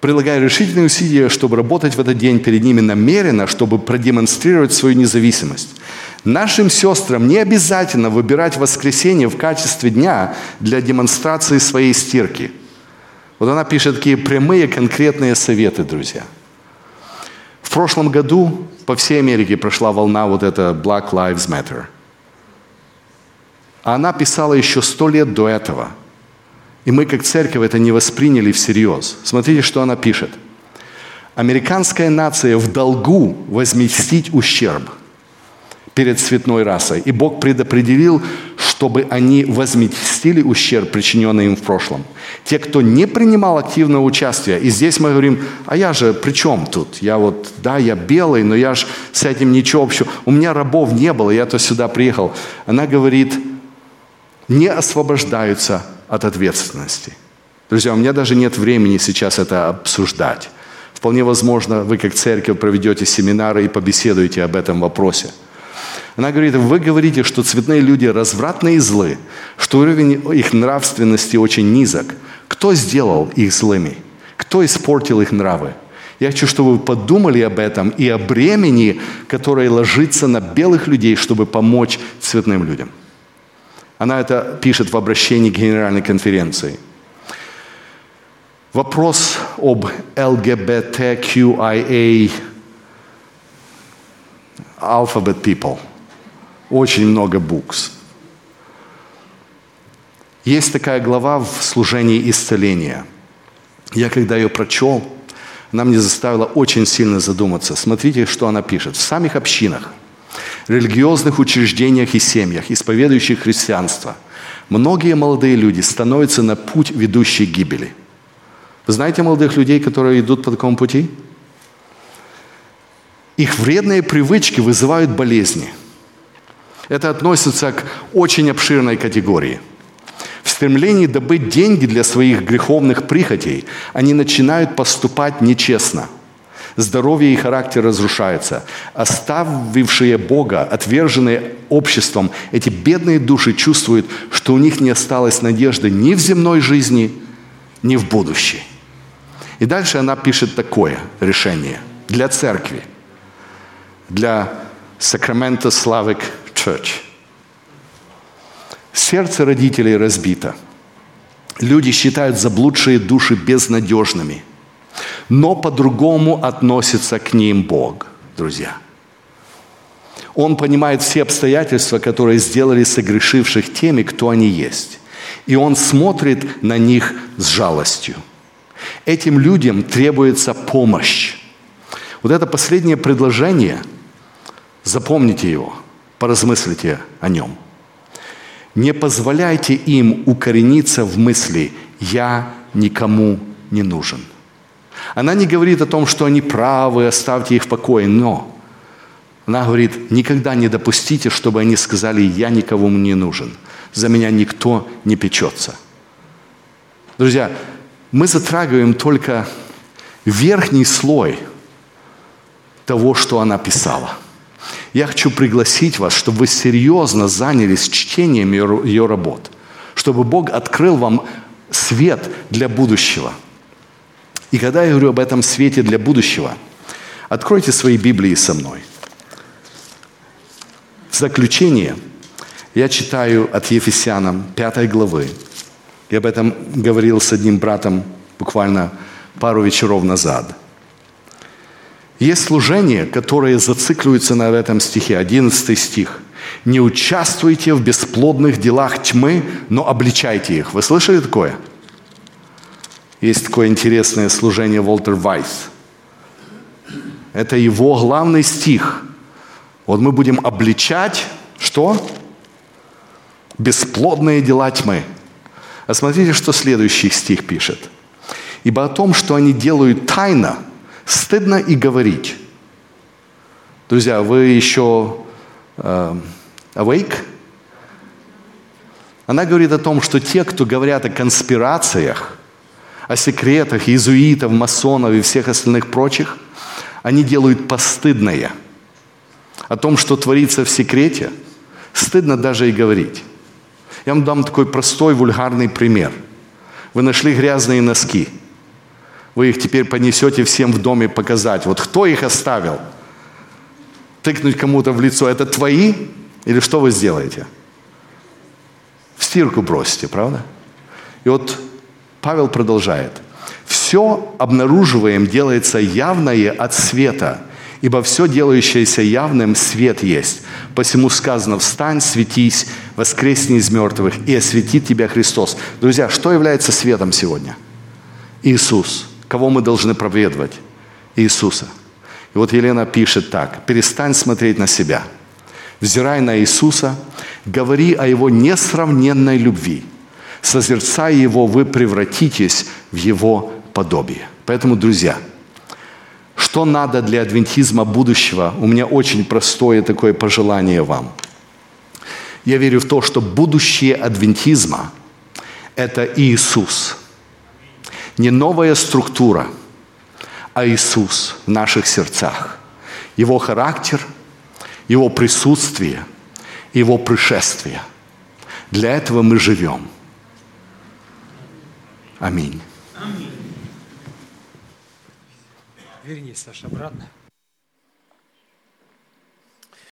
прилагая решительные усилия, чтобы работать в этот день перед ними намеренно, чтобы продемонстрировать свою независимость. Нашим сестрам не обязательно выбирать воскресенье в качестве дня для демонстрации своей стирки – вот она пишет такие прямые, конкретные советы, друзья. В прошлом году по всей Америке прошла волна вот эта Black Lives Matter. А она писала еще сто лет до этого. И мы, как церковь, это не восприняли всерьез. Смотрите, что она пишет. Американская нация в долгу возместить ущерб перед цветной расой. И Бог предопределил, чтобы они возместили ущерб, причиненный им в прошлом. Те, кто не принимал активного участия, и здесь мы говорим, а я же при чем тут? Я вот, да, я белый, но я же с этим ничего общего. У меня рабов не было, я то сюда приехал. Она говорит, не освобождаются от ответственности. Друзья, у меня даже нет времени сейчас это обсуждать. Вполне возможно, вы как церковь проведете семинары и побеседуете об этом вопросе – она говорит, вы говорите, что цветные люди развратные и злы, что уровень их нравственности очень низок. Кто сделал их злыми? Кто испортил их нравы? Я хочу, чтобы вы подумали об этом и о бремени, которое ложится на белых людей, чтобы помочь цветным людям. Она это пишет в обращении к Генеральной конференции. Вопрос об LGBTQIA alphabet people – очень много букв. Есть такая глава в служении исцеления. Я когда ее прочел, она мне заставила очень сильно задуматься. Смотрите, что она пишет. В самих общинах, религиозных учреждениях и семьях, исповедующих христианство, многие молодые люди становятся на путь, ведущий гибели. Вы знаете молодых людей, которые идут по такому пути? Их вредные привычки вызывают болезни – это относится к очень обширной категории. В стремлении добыть деньги для своих греховных прихотей они начинают поступать нечестно. Здоровье и характер разрушаются. Оставившие Бога, отверженные обществом, эти бедные души чувствуют, что у них не осталось надежды ни в земной жизни, ни в будущей. И дальше она пишет такое решение для церкви, для Сакрамента Славик church. Сердце родителей разбито. Люди считают заблудшие души безнадежными. Но по-другому относится к ним Бог, друзья. Он понимает все обстоятельства, которые сделали согрешивших теми, кто они есть. И он смотрит на них с жалостью. Этим людям требуется помощь. Вот это последнее предложение, запомните его – Поразмыслите о нем. Не позволяйте им укорениться в мысли «я никому не нужен». Она не говорит о том, что они правы, оставьте их в покое, но она говорит, никогда не допустите, чтобы они сказали, я никому не нужен, за меня никто не печется. Друзья, мы затрагиваем только верхний слой того, что она писала – я хочу пригласить вас, чтобы вы серьезно занялись чтением ее, ее работ, чтобы Бог открыл вам свет для будущего. И когда я говорю об этом свете для будущего, откройте свои Библии со мной. В заключение я читаю от Ефесянам 5 главы. Я об этом говорил с одним братом буквально пару вечеров назад – есть служение, которое зацикливается на этом стихе, 11 стих. «Не участвуйте в бесплодных делах тьмы, но обличайте их». Вы слышали такое? Есть такое интересное служение Волтер Вайс. Это его главный стих Вот мы будем обличать, что? Бесплодные дела тьмы. А смотрите, что следующий стих пишет. Ибо о том, что они делают тайно, стыдно и говорить. Друзья, вы еще э, awake? Она говорит о том, что те, кто говорят о конспирациях, о секретах иезуитов, масонов и всех остальных прочих, они делают постыдное. О том, что творится в секрете, стыдно даже и говорить. Я вам дам такой простой, вульгарный пример. Вы нашли грязные носки. Вы их теперь понесете всем в доме показать. Вот кто их оставил? Тыкнуть кому-то в лицо. Это твои? Или что вы сделаете? В стирку бросите, правда? И вот Павел продолжает. Все обнаруживаем делается явное от света – ибо все делающееся явным свет есть. Посему сказано, встань, светись, воскресни из мертвых, и осветит тебя Христос. Друзья, что является светом сегодня? Иисус. Кого мы должны проповедовать? Иисуса. И вот Елена пишет так, перестань смотреть на себя, взирай на Иисуса, говори о Его несравненной любви, созерцая Его, вы превратитесь в Его подобие. Поэтому, друзья, что надо для адвентизма будущего? У меня очень простое такое пожелание вам. Я верю в то, что будущее адвентизма – это Иисус. Не новая структура, а Иисус в наших сердцах. Его характер, Его присутствие, Его пришествие. Для этого мы живем. Аминь.
Верни, Саша, обратно.